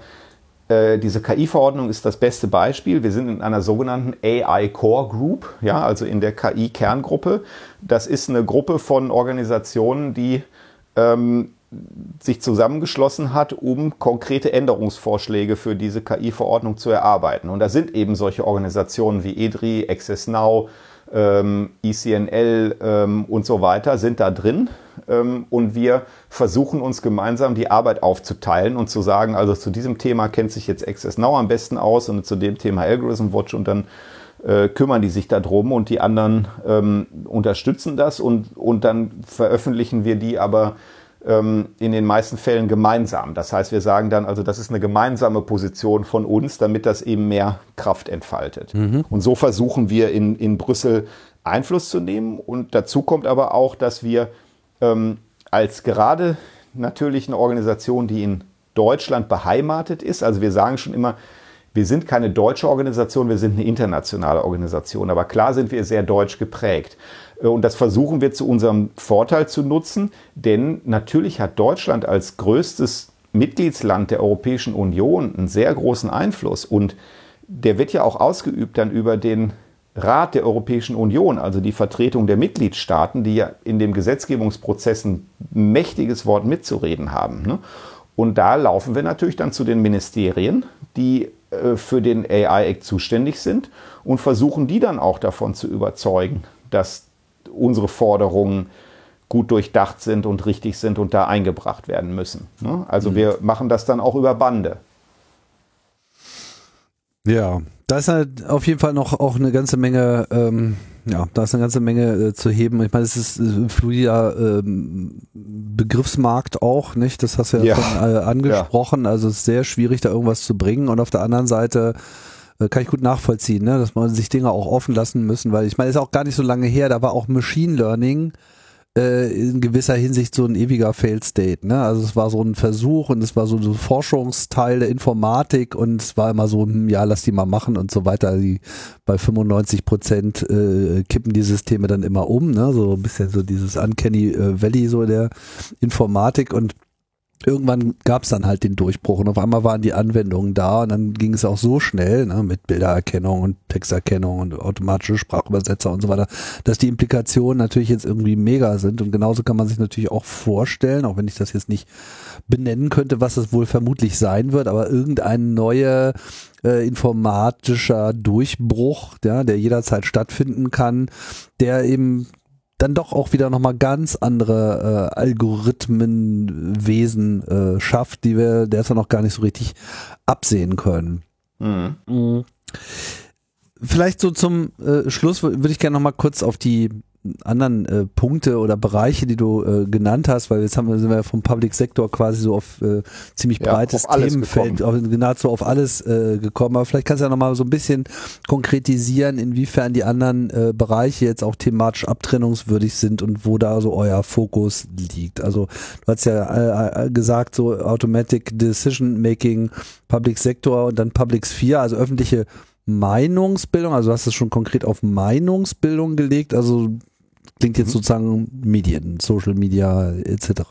äh, diese KI-Verordnung ist das beste Beispiel. Wir sind in einer sogenannten AI Core Group, ja, also in der KI-Kerngruppe. Das ist eine Gruppe von Organisationen, die ähm, sich zusammengeschlossen hat, um konkrete Änderungsvorschläge für diese KI-Verordnung zu erarbeiten. Und da sind eben solche Organisationen wie EDRI, Access Now, ähm, ECNL ähm, und so weiter sind da drin. Ähm, und wir versuchen uns gemeinsam die Arbeit aufzuteilen und zu sagen, also zu diesem Thema kennt sich jetzt Access Now am besten aus und zu dem Thema Algorithm Watch und dann äh, kümmern die sich darum und die anderen ähm, unterstützen das und, und dann veröffentlichen wir die aber in den meisten Fällen gemeinsam. Das heißt, wir sagen dann, also das ist eine gemeinsame Position von uns, damit das eben mehr Kraft entfaltet. Mhm. Und so versuchen wir in, in Brüssel Einfluss zu nehmen. Und dazu kommt aber auch, dass wir ähm, als gerade natürlich eine Organisation, die in Deutschland beheimatet ist, also wir sagen schon immer, wir sind keine deutsche Organisation, wir sind eine internationale Organisation. Aber klar sind wir sehr deutsch geprägt. Äh, und das versuchen wir zu unserem Vorteil zu nutzen, denn natürlich hat Deutschland als größtes Mitgliedsland der Europäischen Union einen sehr großen Einfluss und der wird ja auch ausgeübt dann über den Rat der Europäischen Union, also die Vertretung der Mitgliedstaaten, die ja in dem Gesetzgebungsprozess ein mächtiges Wort mitzureden haben. Ne? Und da laufen wir natürlich dann zu den Ministerien, die äh, für den AI-Act zuständig sind und versuchen die dann auch davon zu überzeugen, dass unsere Forderungen gut durchdacht sind und richtig sind und da eingebracht werden müssen. Ne? Also mhm. wir machen das dann auch über Bande.
Ja, da ist halt auf jeden Fall noch auch eine ganze Menge, ähm, ja, da ist eine ganze Menge äh, zu heben. Ich meine, es ist äh, fluider ähm, Begriffsmarkt auch, nicht? Das hast du ja, ja. schon äh, angesprochen. Ja. Also es ist sehr schwierig, da irgendwas zu bringen. Und auf der anderen Seite kann ich gut nachvollziehen, ne? dass man sich Dinge auch offen lassen müssen, weil ich meine, ist auch gar nicht so lange her, da war auch Machine Learning äh, in gewisser Hinsicht so ein ewiger Failed State. Ne? Also es war so ein Versuch und es war so ein Forschungsteil der Informatik und es war immer so, hm, ja, lass die mal machen und so weiter. Die, bei 95 Prozent äh, kippen die Systeme dann immer um, ne? so ein bisschen so dieses Uncanny äh, Valley so der Informatik und irgendwann gab es dann halt den Durchbruch und auf einmal waren die Anwendungen da und dann ging es auch so schnell ne, mit Bildererkennung und Texterkennung und automatische Sprachübersetzer und so weiter, dass die Implikationen natürlich jetzt irgendwie mega sind. Und genauso kann man sich natürlich auch vorstellen, auch wenn ich das jetzt nicht benennen könnte, was es wohl vermutlich sein wird, aber irgendein neuer äh, informatischer Durchbruch, ja, der jederzeit stattfinden kann, der eben dann doch auch wieder nochmal ganz andere äh, Algorithmenwesen äh, schafft, die wir derzeit noch gar nicht so richtig absehen können. Mhm. Mhm. Vielleicht so zum äh, Schluss würde ich gerne nochmal kurz auf die anderen äh, Punkte oder Bereiche, die du äh, genannt hast, weil jetzt haben wir, sind wir vom Public Sektor quasi so auf äh, ziemlich breites ja, Themenfeld, auf, nahezu auf alles äh, gekommen. Aber vielleicht kannst du ja nochmal so ein bisschen konkretisieren, inwiefern die anderen äh, Bereiche jetzt auch thematisch abtrennungswürdig sind und wo da so euer Fokus liegt. Also du hast ja äh, äh gesagt, so Automatic Decision Making, Public Sektor und dann Public Sphere, also öffentliche Meinungsbildung, also du hast es schon konkret auf Meinungsbildung gelegt, also klingt jetzt mhm. sozusagen Medien, Social Media etc.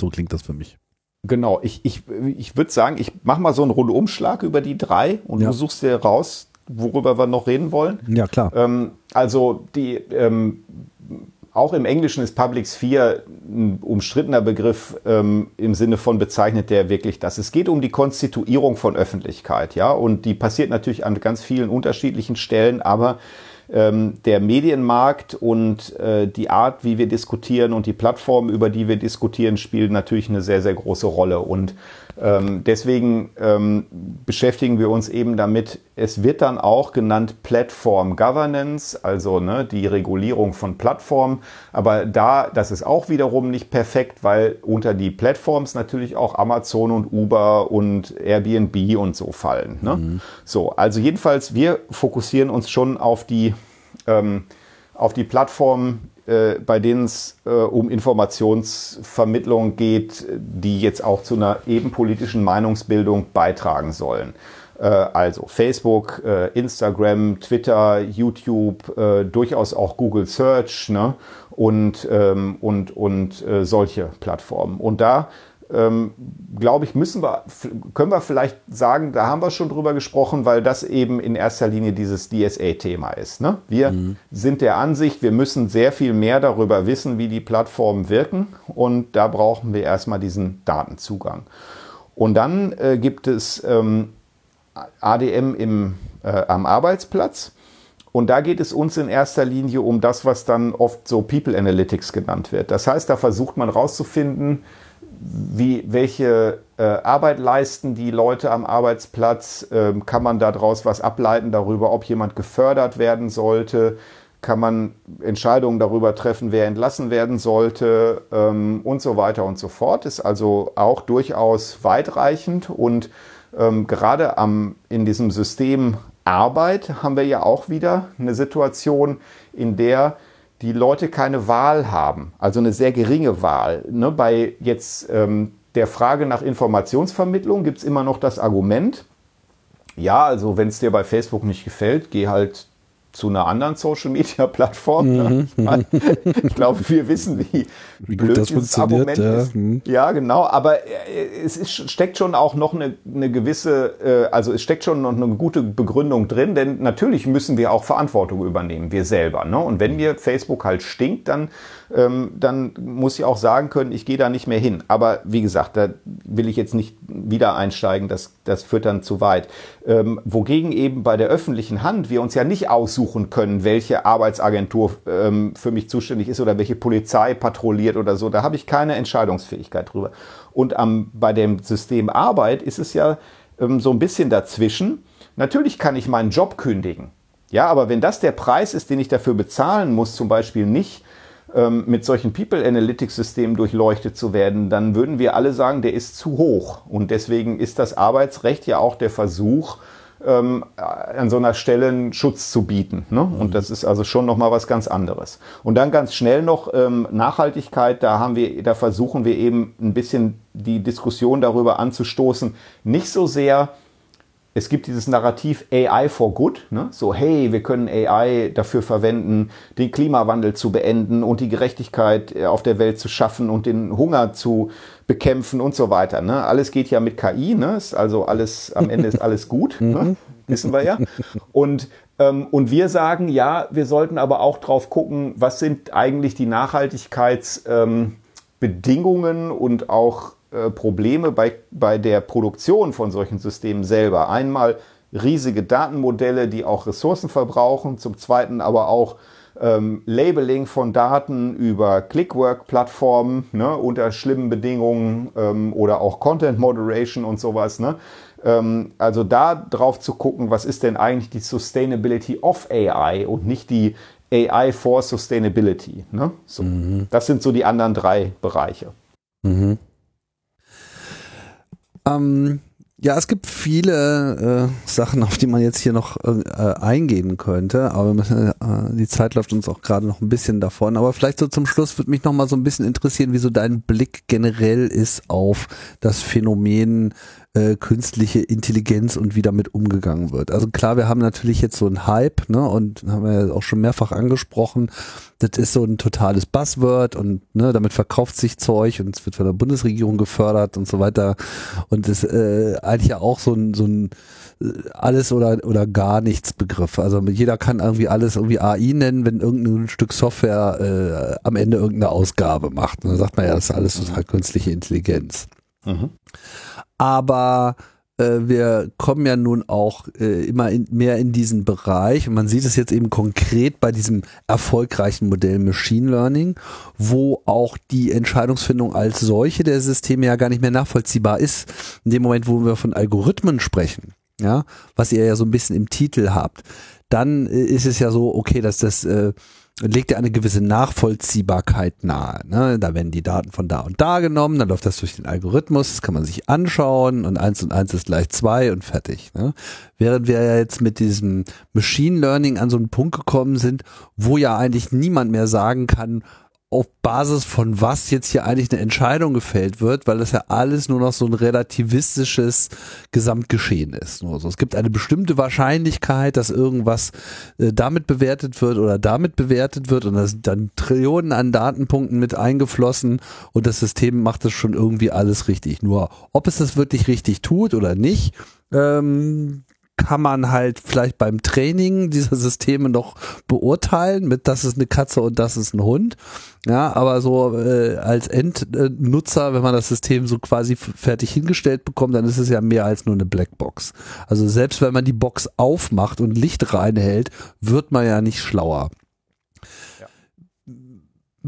So klingt das für mich.
Genau, ich, ich, ich würde sagen, ich mache mal so einen Rundumschlag über die drei und ja. du suchst dir raus, worüber wir noch reden wollen.
Ja, klar.
Ähm, also die, ähm, auch im Englischen ist Public Sphere ein umstrittener Begriff ähm, im Sinne von bezeichnet der wirklich das. Es geht um die Konstituierung von Öffentlichkeit, ja, und die passiert natürlich an ganz vielen unterschiedlichen Stellen, aber der Medienmarkt und äh, die Art, wie wir diskutieren und die Plattformen, über die wir diskutieren, spielen natürlich eine sehr, sehr große Rolle. Und ähm, deswegen ähm, beschäftigen wir uns eben damit. Es wird dann auch genannt Platform Governance, also ne, die Regulierung von Plattformen. Aber da, das ist auch wiederum nicht perfekt, weil unter die Plattforms natürlich auch Amazon und Uber und Airbnb und so fallen. Ne? Mhm. So, also jedenfalls, wir fokussieren uns schon auf die, ähm, auf die Plattformen, äh, bei denen es äh, um Informationsvermittlung geht, die jetzt auch zu einer eben politischen Meinungsbildung beitragen sollen. Äh, also Facebook, äh, Instagram, Twitter, YouTube, äh, durchaus auch Google Search ne? und, ähm, und, und äh, solche Plattformen. Und da ähm, glaube ich, müssen wir, können wir vielleicht sagen, da haben wir schon drüber gesprochen, weil das eben in erster Linie dieses DSA-Thema ist. Ne? Wir mhm. sind der Ansicht, wir müssen sehr viel mehr darüber wissen, wie die Plattformen wirken und da brauchen wir erstmal diesen Datenzugang. Und dann äh, gibt es ähm, ADM im, äh, am Arbeitsplatz. Und da geht es uns in erster Linie um das, was dann oft so People Analytics genannt wird. Das heißt, da versucht man rauszufinden, wie, welche äh, Arbeit leisten die Leute am Arbeitsplatz? Ähm, kann man daraus was ableiten darüber, ob jemand gefördert werden sollte? Kann man Entscheidungen darüber treffen, wer entlassen werden sollte ähm, und so weiter und so fort? Ist also auch durchaus weitreichend und ähm, gerade am, in diesem System Arbeit haben wir ja auch wieder eine Situation, in der die Leute keine Wahl haben, also eine sehr geringe Wahl. Ne? Bei jetzt ähm, der Frage nach Informationsvermittlung gibt es immer noch das Argument, ja, also wenn es dir bei Facebook nicht gefällt, geh halt zu einer anderen Social Media Plattform. Ne? Mhm. Ich, ich, glaube, wir wissen, wie, wie blöd das dieses Argument ja. ist. Mhm. Ja, genau. Aber äh, es ist, steckt schon auch noch eine, eine gewisse, äh, also es steckt schon noch eine gute Begründung drin, denn natürlich müssen wir auch Verantwortung übernehmen, wir selber. Ne? Und wenn mir Facebook halt stinkt, dann ähm, dann muss ich auch sagen können, ich gehe da nicht mehr hin. Aber wie gesagt, da will ich jetzt nicht wieder einsteigen, das, das führt dann zu weit. Ähm, wogegen eben bei der öffentlichen Hand wir uns ja nicht aussuchen können, welche Arbeitsagentur ähm, für mich zuständig ist oder welche Polizei patrouilliert oder so. Da habe ich keine Entscheidungsfähigkeit drüber. Und am, bei dem System Arbeit ist es ja ähm, so ein bisschen dazwischen. Natürlich kann ich meinen Job kündigen. Ja, aber wenn das der Preis ist, den ich dafür bezahlen muss, zum Beispiel nicht ähm, mit solchen People Analytics Systemen durchleuchtet zu werden, dann würden wir alle sagen, der ist zu hoch. Und deswegen ist das Arbeitsrecht ja auch der Versuch, ähm, an so einer Stelle einen Schutz zu bieten. Ne? Und das ist also schon nochmal was ganz anderes. Und dann ganz schnell noch ähm, Nachhaltigkeit, da haben wir, da versuchen wir eben ein bisschen die Diskussion darüber anzustoßen, nicht so sehr, es gibt dieses Narrativ AI for Good, ne? so hey, wir können AI dafür verwenden, den Klimawandel zu beenden und die Gerechtigkeit äh, auf der Welt zu schaffen und den Hunger zu bekämpfen und so weiter. Ne? Alles geht ja mit KI, ne? ist also alles, am Ende ist alles gut, ne? Mhm. wissen wir ja. Und, ähm, und wir sagen, ja, wir sollten aber auch drauf gucken, was sind eigentlich die Nachhaltigkeitsbedingungen ähm, und auch äh, Probleme bei, bei der Produktion von solchen Systemen selber. Einmal riesige Datenmodelle, die auch Ressourcen verbrauchen, zum Zweiten aber auch ähm, Labeling von Daten über Clickwork-Plattformen ne, unter schlimmen Bedingungen ähm, oder auch Content Moderation und sowas. Ne? Ähm, also da drauf zu gucken, was ist denn eigentlich die Sustainability of AI und nicht die AI for Sustainability. Ne? So, mhm. Das sind so die anderen drei Bereiche. Mhm.
Ähm, ja, es gibt viele äh, Sachen, auf die man jetzt hier noch äh, eingehen könnte, aber äh, die Zeit läuft uns auch gerade noch ein bisschen davon. Aber vielleicht so zum Schluss würde mich noch mal so ein bisschen interessieren, wie so dein Blick generell ist auf das Phänomen äh, künstliche Intelligenz und wie damit umgegangen wird. Also klar, wir haben natürlich jetzt so einen Hype, ne, und haben wir ja auch schon mehrfach angesprochen. Das ist so ein totales Buzzword und ne, damit verkauft sich Zeug und es wird von der Bundesregierung gefördert und so weiter. Und das äh, eigentlich ja auch so ein, so ein äh, alles oder oder gar nichts Begriff. Also jeder kann irgendwie alles irgendwie AI nennen, wenn irgendein Stück Software äh, am Ende irgendeine Ausgabe macht. Und dann sagt man ja, das ist alles total künstliche Intelligenz. Mhm aber äh, wir kommen ja nun auch äh, immer in, mehr in diesen Bereich und man sieht es jetzt eben konkret bei diesem erfolgreichen Modell Machine Learning, wo auch die Entscheidungsfindung als solche der Systeme ja gar nicht mehr nachvollziehbar ist. In dem Moment, wo wir von Algorithmen sprechen, ja, was ihr ja so ein bisschen im Titel habt, dann äh, ist es ja so, okay, dass das äh, legt ja eine gewisse Nachvollziehbarkeit nahe. Ne? Da werden die Daten von da und da genommen, dann läuft das durch den Algorithmus, das kann man sich anschauen und eins und eins ist gleich zwei und fertig. Ne? Während wir ja jetzt mit diesem Machine Learning an so einen Punkt gekommen sind, wo ja eigentlich niemand mehr sagen kann, auf Basis von was jetzt hier eigentlich eine Entscheidung gefällt wird, weil das ja alles nur noch so ein relativistisches Gesamtgeschehen ist. Nur so. Es gibt eine bestimmte Wahrscheinlichkeit, dass irgendwas äh, damit bewertet wird oder damit bewertet wird und da sind dann Trillionen an Datenpunkten mit eingeflossen und das System macht das schon irgendwie alles richtig. Nur ob es das wirklich richtig tut oder nicht, ähm, kann man halt vielleicht beim Training dieser Systeme noch beurteilen, mit das ist eine Katze und das ist ein Hund. Ja, aber so äh, als Endnutzer, wenn man das System so quasi fertig hingestellt bekommt, dann ist es ja mehr als nur eine Blackbox. Also selbst wenn man die Box aufmacht und Licht reinhält, wird man ja nicht schlauer.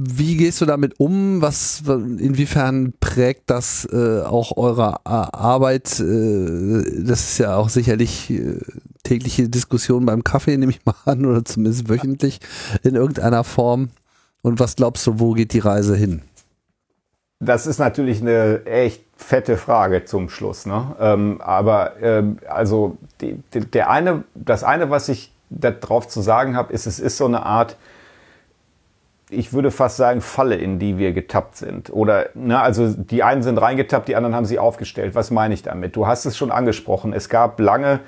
Wie gehst du damit um? Was, inwiefern prägt das äh, auch eure Arbeit? Äh, das ist ja auch sicherlich äh, tägliche Diskussion beim Kaffee, nehme ich mal an, oder zumindest wöchentlich in irgendeiner Form. Und was glaubst du, wo geht die Reise hin?
Das ist natürlich eine echt fette Frage zum Schluss. Ne? Ähm, aber ähm, also die, die, der eine, das eine, was ich darauf zu sagen habe, ist, es ist so eine Art ich würde fast sagen, Falle, in die wir getappt sind. Oder, ne, also die einen sind reingetappt, die anderen haben sie aufgestellt. Was meine ich damit? Du hast es schon angesprochen. Es gab lange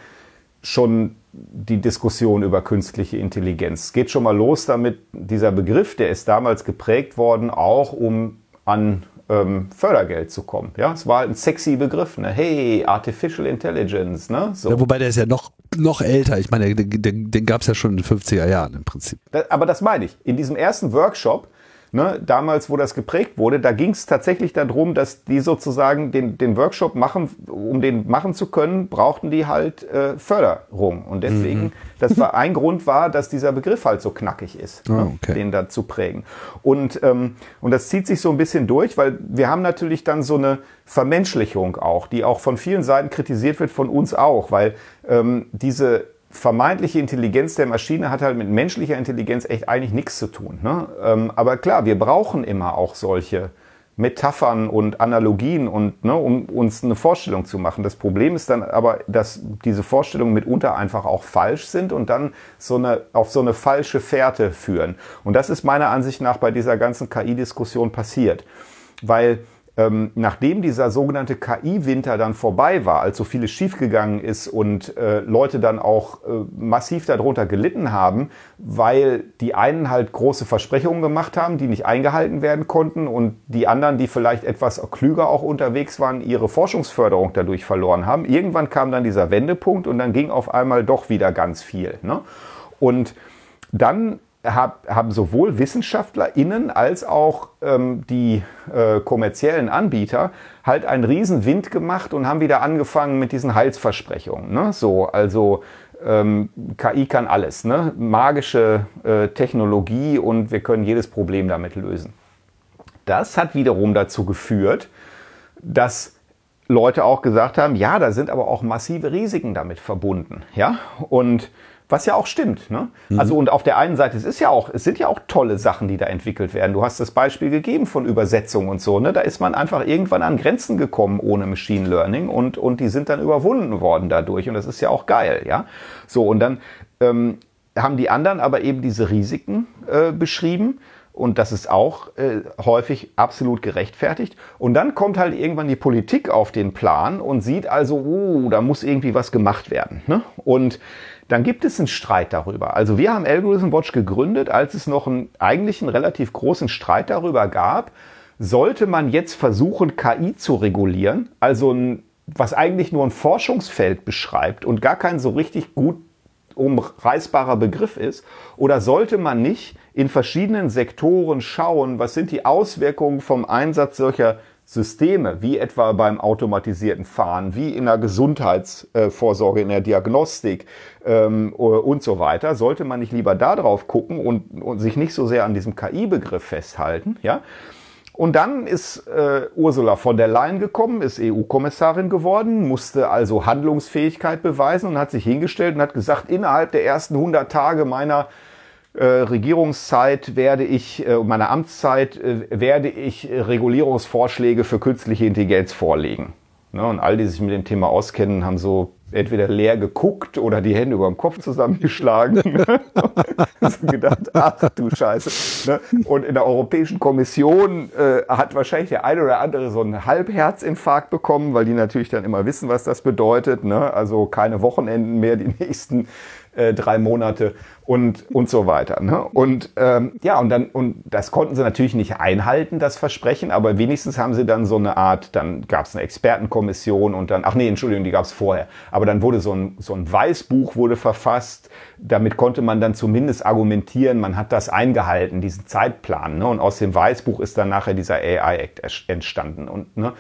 schon die Diskussion über künstliche Intelligenz. Es geht schon mal los damit, dieser Begriff, der ist damals geprägt worden, auch um an ähm, Fördergeld zu kommen. Ja, es war ein sexy Begriff. Ne? Hey, Artificial Intelligence. Ne?
So. Ja, wobei der ist ja noch noch älter. Ich meine, den, den, den gab es ja schon in den 50er Jahren im Prinzip.
aber das meine ich. In diesem ersten Workshop Ne, damals, wo das geprägt wurde, da ging es tatsächlich darum, dass die sozusagen den, den Workshop machen, um den machen zu können, brauchten die halt äh, Förderung. Und deswegen, mhm. das war ein Grund war, dass dieser Begriff halt so knackig ist, oh, okay. ne, den da zu prägen. Und, ähm, und das zieht sich so ein bisschen durch, weil wir haben natürlich dann so eine Vermenschlichung auch, die auch von vielen Seiten kritisiert wird, von uns auch, weil ähm, diese vermeintliche Intelligenz der Maschine hat halt mit menschlicher Intelligenz echt eigentlich nichts zu tun. Ne? Ähm, aber klar, wir brauchen immer auch solche Metaphern und Analogien und ne, um uns eine Vorstellung zu machen. Das Problem ist dann aber, dass diese Vorstellungen mitunter einfach auch falsch sind und dann so eine, auf so eine falsche Fährte führen. Und das ist meiner Ansicht nach bei dieser ganzen KI-Diskussion passiert. Weil ähm, nachdem dieser sogenannte KI-Winter dann vorbei war, als so vieles schiefgegangen ist und äh, Leute dann auch äh, massiv darunter gelitten haben, weil die einen halt große Versprechungen gemacht haben, die nicht eingehalten werden konnten und die anderen, die vielleicht etwas klüger auch unterwegs waren, ihre Forschungsförderung dadurch verloren haben. Irgendwann kam dann dieser Wendepunkt und dann ging auf einmal doch wieder ganz viel. Ne? Und dann hab, haben sowohl WissenschaftlerInnen als auch ähm, die äh, kommerziellen Anbieter halt einen riesen Wind gemacht und haben wieder angefangen mit diesen Heilsversprechungen. Ne? So, also ähm, KI kann alles, ne? magische äh, Technologie und wir können jedes Problem damit lösen. Das hat wiederum dazu geführt, dass Leute auch gesagt haben, ja, da sind aber auch massive Risiken damit verbunden, ja, und was ja auch stimmt. Ne? Mhm. Also und auf der einen Seite, es ist ja auch, es sind ja auch tolle Sachen, die da entwickelt werden. Du hast das Beispiel gegeben von Übersetzung und so. Ne? Da ist man einfach irgendwann an Grenzen gekommen ohne Machine Learning und und die sind dann überwunden worden dadurch. Und das ist ja auch geil, ja. So und dann ähm, haben die anderen aber eben diese Risiken äh, beschrieben. Und das ist auch äh, häufig absolut gerechtfertigt. Und dann kommt halt irgendwann die Politik auf den Plan und sieht also, oh, da muss irgendwie was gemacht werden. Ne? Und dann gibt es einen Streit darüber. Also wir haben Algorithm Watch gegründet, als es noch einen, eigentlich einen relativ großen Streit darüber gab, sollte man jetzt versuchen, KI zu regulieren, also ein, was eigentlich nur ein Forschungsfeld beschreibt und gar kein so richtig gut umreißbarer Begriff ist, oder sollte man nicht in verschiedenen Sektoren schauen, was sind die Auswirkungen vom Einsatz solcher Systeme, wie etwa beim automatisierten Fahren, wie in der Gesundheitsvorsorge, in der Diagnostik ähm, und so weiter, sollte man nicht lieber darauf gucken und, und sich nicht so sehr an diesem KI-Begriff festhalten, ja? Und dann ist äh, Ursula von der Leyen gekommen, ist EU-Kommissarin geworden, musste also Handlungsfähigkeit beweisen und hat sich hingestellt und hat gesagt, innerhalb der ersten 100 Tage meiner Regierungszeit werde ich, äh, meiner Amtszeit äh, werde ich Regulierungsvorschläge für künstliche Intelligenz vorlegen. Ne, und all die sich mit dem Thema auskennen, haben so entweder leer geguckt oder die Hände über dem Kopf zusammengeschlagen. so gedacht, ach du Scheiße. Ne? Und in der Europäischen Kommission äh, hat wahrscheinlich der eine oder andere so einen Halbherzinfarkt bekommen, weil die natürlich dann immer wissen, was das bedeutet. Ne? Also keine Wochenenden mehr die nächsten äh, drei Monate und, und so weiter. Ne? Und ähm, ja, und dann, und das konnten sie natürlich nicht einhalten, das Versprechen, aber wenigstens haben sie dann so eine Art, dann gab es eine Expertenkommission und dann, ach nee, Entschuldigung, die gab es vorher, aber dann wurde so ein, so ein Weißbuch wurde verfasst, damit konnte man dann zumindest argumentieren, man hat das eingehalten, diesen Zeitplan. Ne? Und aus dem Weißbuch ist dann nachher dieser AI-Act entstanden. Und ne,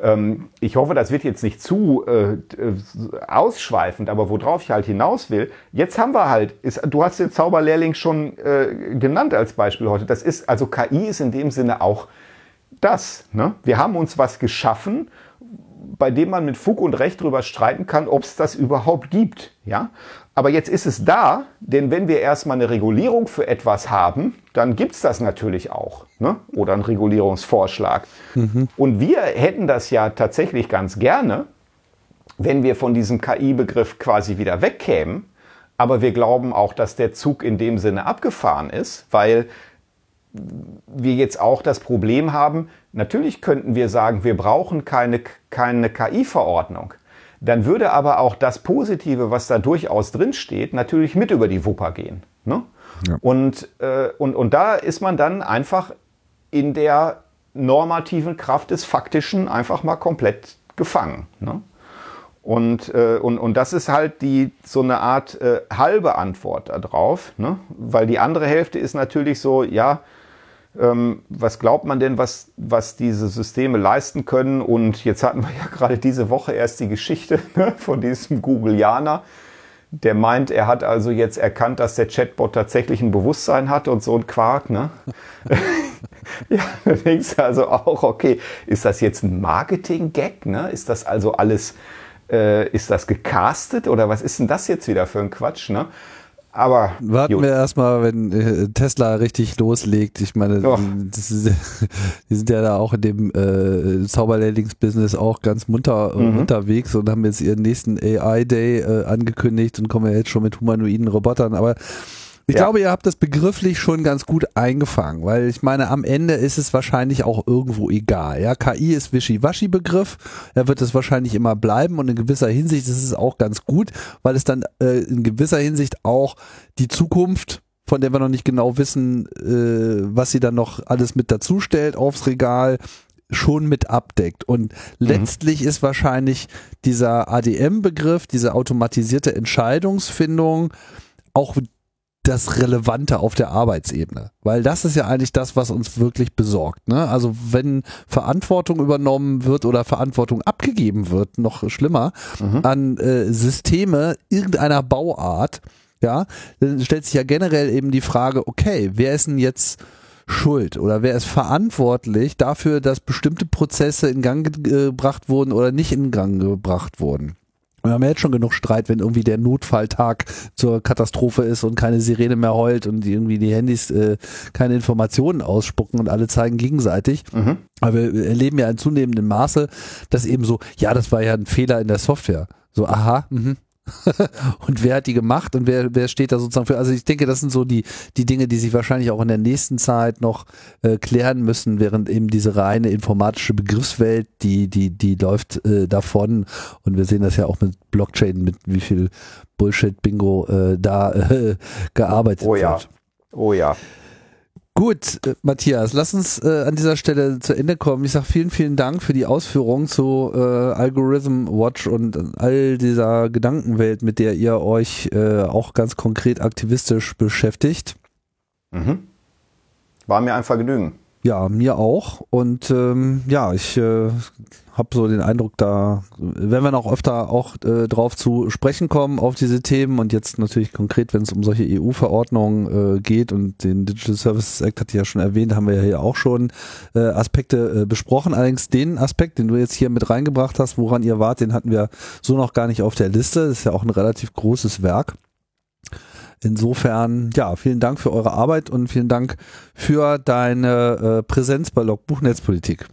ähm, ich hoffe, das wird jetzt nicht zu äh, ausschweifend, aber worauf ich halt hinaus will, jetzt haben wir halt, ist, du hast den Zauberlehrling schon äh, genannt als Beispiel heute. Das ist, also KI ist in dem Sinne auch das. Ne? Wir haben uns was geschaffen, bei dem man mit Fug und Recht darüber streiten kann, ob es das überhaupt gibt. Ja? Aber jetzt ist es da, denn wenn wir erstmal eine Regulierung für etwas haben, dann gibt es das natürlich auch. Ne? Oder einen Regulierungsvorschlag. Mhm. Und wir hätten das ja tatsächlich ganz gerne, wenn wir von diesem KI-Begriff quasi wieder wegkämen. Aber wir glauben auch, dass der Zug in dem Sinne abgefahren ist, weil wir jetzt auch das Problem haben, natürlich könnten wir sagen, wir brauchen keine, keine KI-Verordnung dann würde aber auch das Positive, was da durchaus drin steht, natürlich mit über die Wupper gehen. Ne? Ja. Und, äh, und, und da ist man dann einfach in der normativen Kraft des Faktischen einfach mal komplett gefangen. Ne? Und, äh, und, und das ist halt die, so eine Art äh, halbe Antwort darauf, ne? weil die andere Hälfte ist natürlich so, ja, ähm, was glaubt man denn, was, was diese Systeme leisten können? Und jetzt hatten wir ja gerade diese Woche erst die Geschichte ne, von diesem Googleianer, der meint, er hat also jetzt erkannt, dass der Chatbot tatsächlich ein Bewusstsein hat und so ein Quark. Ne? ja, da denkst du also auch, okay, ist das jetzt ein Marketing-Gag? Ne? Ist das also alles, äh, ist das gecastet oder was ist denn das jetzt wieder für ein Quatsch? Ne? Aber
warten gut. wir erstmal, wenn äh, Tesla richtig loslegt. Ich meine, ist, die sind ja da auch in dem äh, Zauberlehrlings-Business auch ganz munter äh, mhm. unterwegs und haben jetzt ihren nächsten AI-Day äh, angekündigt und kommen ja jetzt schon mit humanoiden Robotern. Aber ich ja. glaube, ihr habt das begrifflich schon ganz gut eingefangen, weil ich meine, am Ende ist es wahrscheinlich auch irgendwo egal. Ja, KI ist Wischiwaschi-Begriff, er wird es wahrscheinlich immer bleiben und in gewisser Hinsicht ist es auch ganz gut, weil es dann äh, in gewisser Hinsicht auch die Zukunft von der wir noch nicht genau wissen, äh, was sie dann noch alles mit dazu stellt aufs Regal, schon mit abdeckt. Und mhm. letztlich ist wahrscheinlich dieser ADM-Begriff, diese automatisierte Entscheidungsfindung, auch das Relevante auf der Arbeitsebene. Weil das ist ja eigentlich das, was uns wirklich besorgt. Ne? Also wenn Verantwortung übernommen wird oder Verantwortung abgegeben wird, noch schlimmer, mhm. an äh, Systeme irgendeiner Bauart, ja, dann stellt sich ja generell eben die Frage, okay, wer ist denn jetzt schuld oder wer ist verantwortlich dafür, dass bestimmte Prozesse in Gang gebracht wurden oder nicht in Gang gebracht wurden? Wir haben ja jetzt schon genug Streit, wenn irgendwie der Notfalltag zur Katastrophe ist und keine Sirene mehr heult und irgendwie die Handys äh, keine Informationen ausspucken und alle zeigen gegenseitig. Mhm. Aber wir erleben ja in zunehmendem Maße, dass eben so, ja, das war ja ein Fehler in der Software. So, aha, mh, und wer hat die gemacht und wer, wer steht da sozusagen für? Also ich denke, das sind so die, die Dinge, die sich wahrscheinlich auch in der nächsten Zeit noch äh, klären müssen, während eben diese reine informatische Begriffswelt, die, die, die läuft äh, davon. Und wir sehen das ja auch mit Blockchain, mit wie viel Bullshit-Bingo äh, da äh, gearbeitet
oh ja.
wird.
Oh ja.
Gut, äh, Matthias, lass uns äh, an dieser Stelle zu Ende kommen. Ich sage vielen, vielen Dank für die Ausführungen zu äh, Algorithm Watch und all dieser Gedankenwelt, mit der ihr euch äh, auch ganz konkret aktivistisch beschäftigt.
Mhm. War mir ein Vergnügen.
Ja, mir auch. Und ähm, ja, ich äh, habe so den Eindruck, da werden wir noch öfter auch äh, drauf zu sprechen kommen auf diese Themen und jetzt natürlich konkret, wenn es um solche EU-Verordnungen äh, geht und den Digital Services Act ich ja schon erwähnt, haben wir ja hier auch schon äh, Aspekte äh, besprochen. Allerdings den Aspekt, den du jetzt hier mit reingebracht hast, woran ihr wart, den hatten wir so noch gar nicht auf der Liste. Das ist ja auch ein relativ großes Werk. Insofern, ja, vielen Dank für eure Arbeit und vielen Dank für deine äh, Präsenz bei Logbuch Netzpolitik.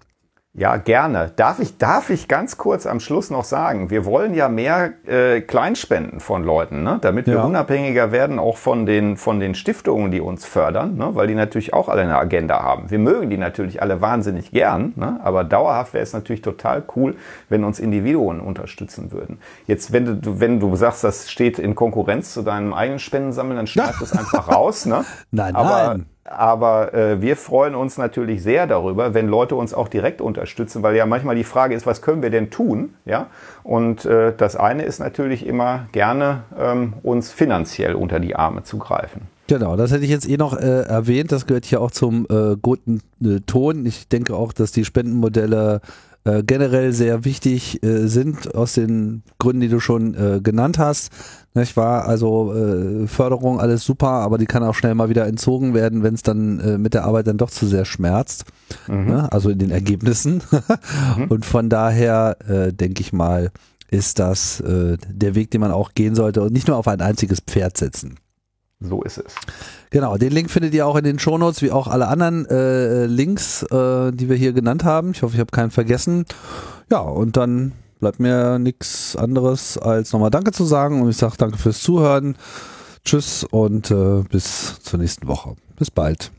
Ja, gerne. Darf ich, darf ich ganz kurz am Schluss noch sagen, wir wollen ja mehr äh, Kleinspenden von Leuten, ne? damit wir ja. unabhängiger werden, auch von den, von den Stiftungen, die uns fördern, ne? weil die natürlich auch alle eine Agenda haben. Wir mögen die natürlich alle wahnsinnig gern, ne? aber dauerhaft wäre es natürlich total cool, wenn uns Individuen unterstützen würden. Jetzt, wenn du, wenn du sagst, das steht in Konkurrenz zu deinem eigenen Spendensammeln, dann schneid das einfach raus. Ne?
Nein, aber, nein.
Aber äh, wir freuen uns natürlich sehr darüber, wenn Leute uns auch direkt unterstützen, weil ja manchmal die Frage ist, was können wir denn tun? Ja, und äh, das eine ist natürlich immer gerne ähm, uns finanziell unter die Arme zu greifen.
Genau, das hätte ich jetzt eh noch äh, erwähnt. Das gehört hier auch zum äh, guten äh, Ton. Ich denke auch, dass die Spendenmodelle äh, generell sehr wichtig äh, sind, aus den Gründen, die du schon äh, genannt hast. Ich war also äh, Förderung alles super, aber die kann auch schnell mal wieder entzogen werden, wenn es dann äh, mit der Arbeit dann doch zu sehr schmerzt. Mhm. Ne? Also in den Ergebnissen. mhm. Und von daher äh, denke ich mal, ist das äh, der Weg, den man auch gehen sollte und nicht nur auf ein einziges Pferd setzen.
So ist es.
Genau, den Link findet ihr auch in den Shownotes, wie auch alle anderen äh, Links, äh, die wir hier genannt haben. Ich hoffe, ich habe keinen vergessen. Ja, und dann bleibt mir nichts anderes als nochmal Danke zu sagen und ich sage danke fürs Zuhören. Tschüss und äh, bis zur nächsten Woche. Bis bald.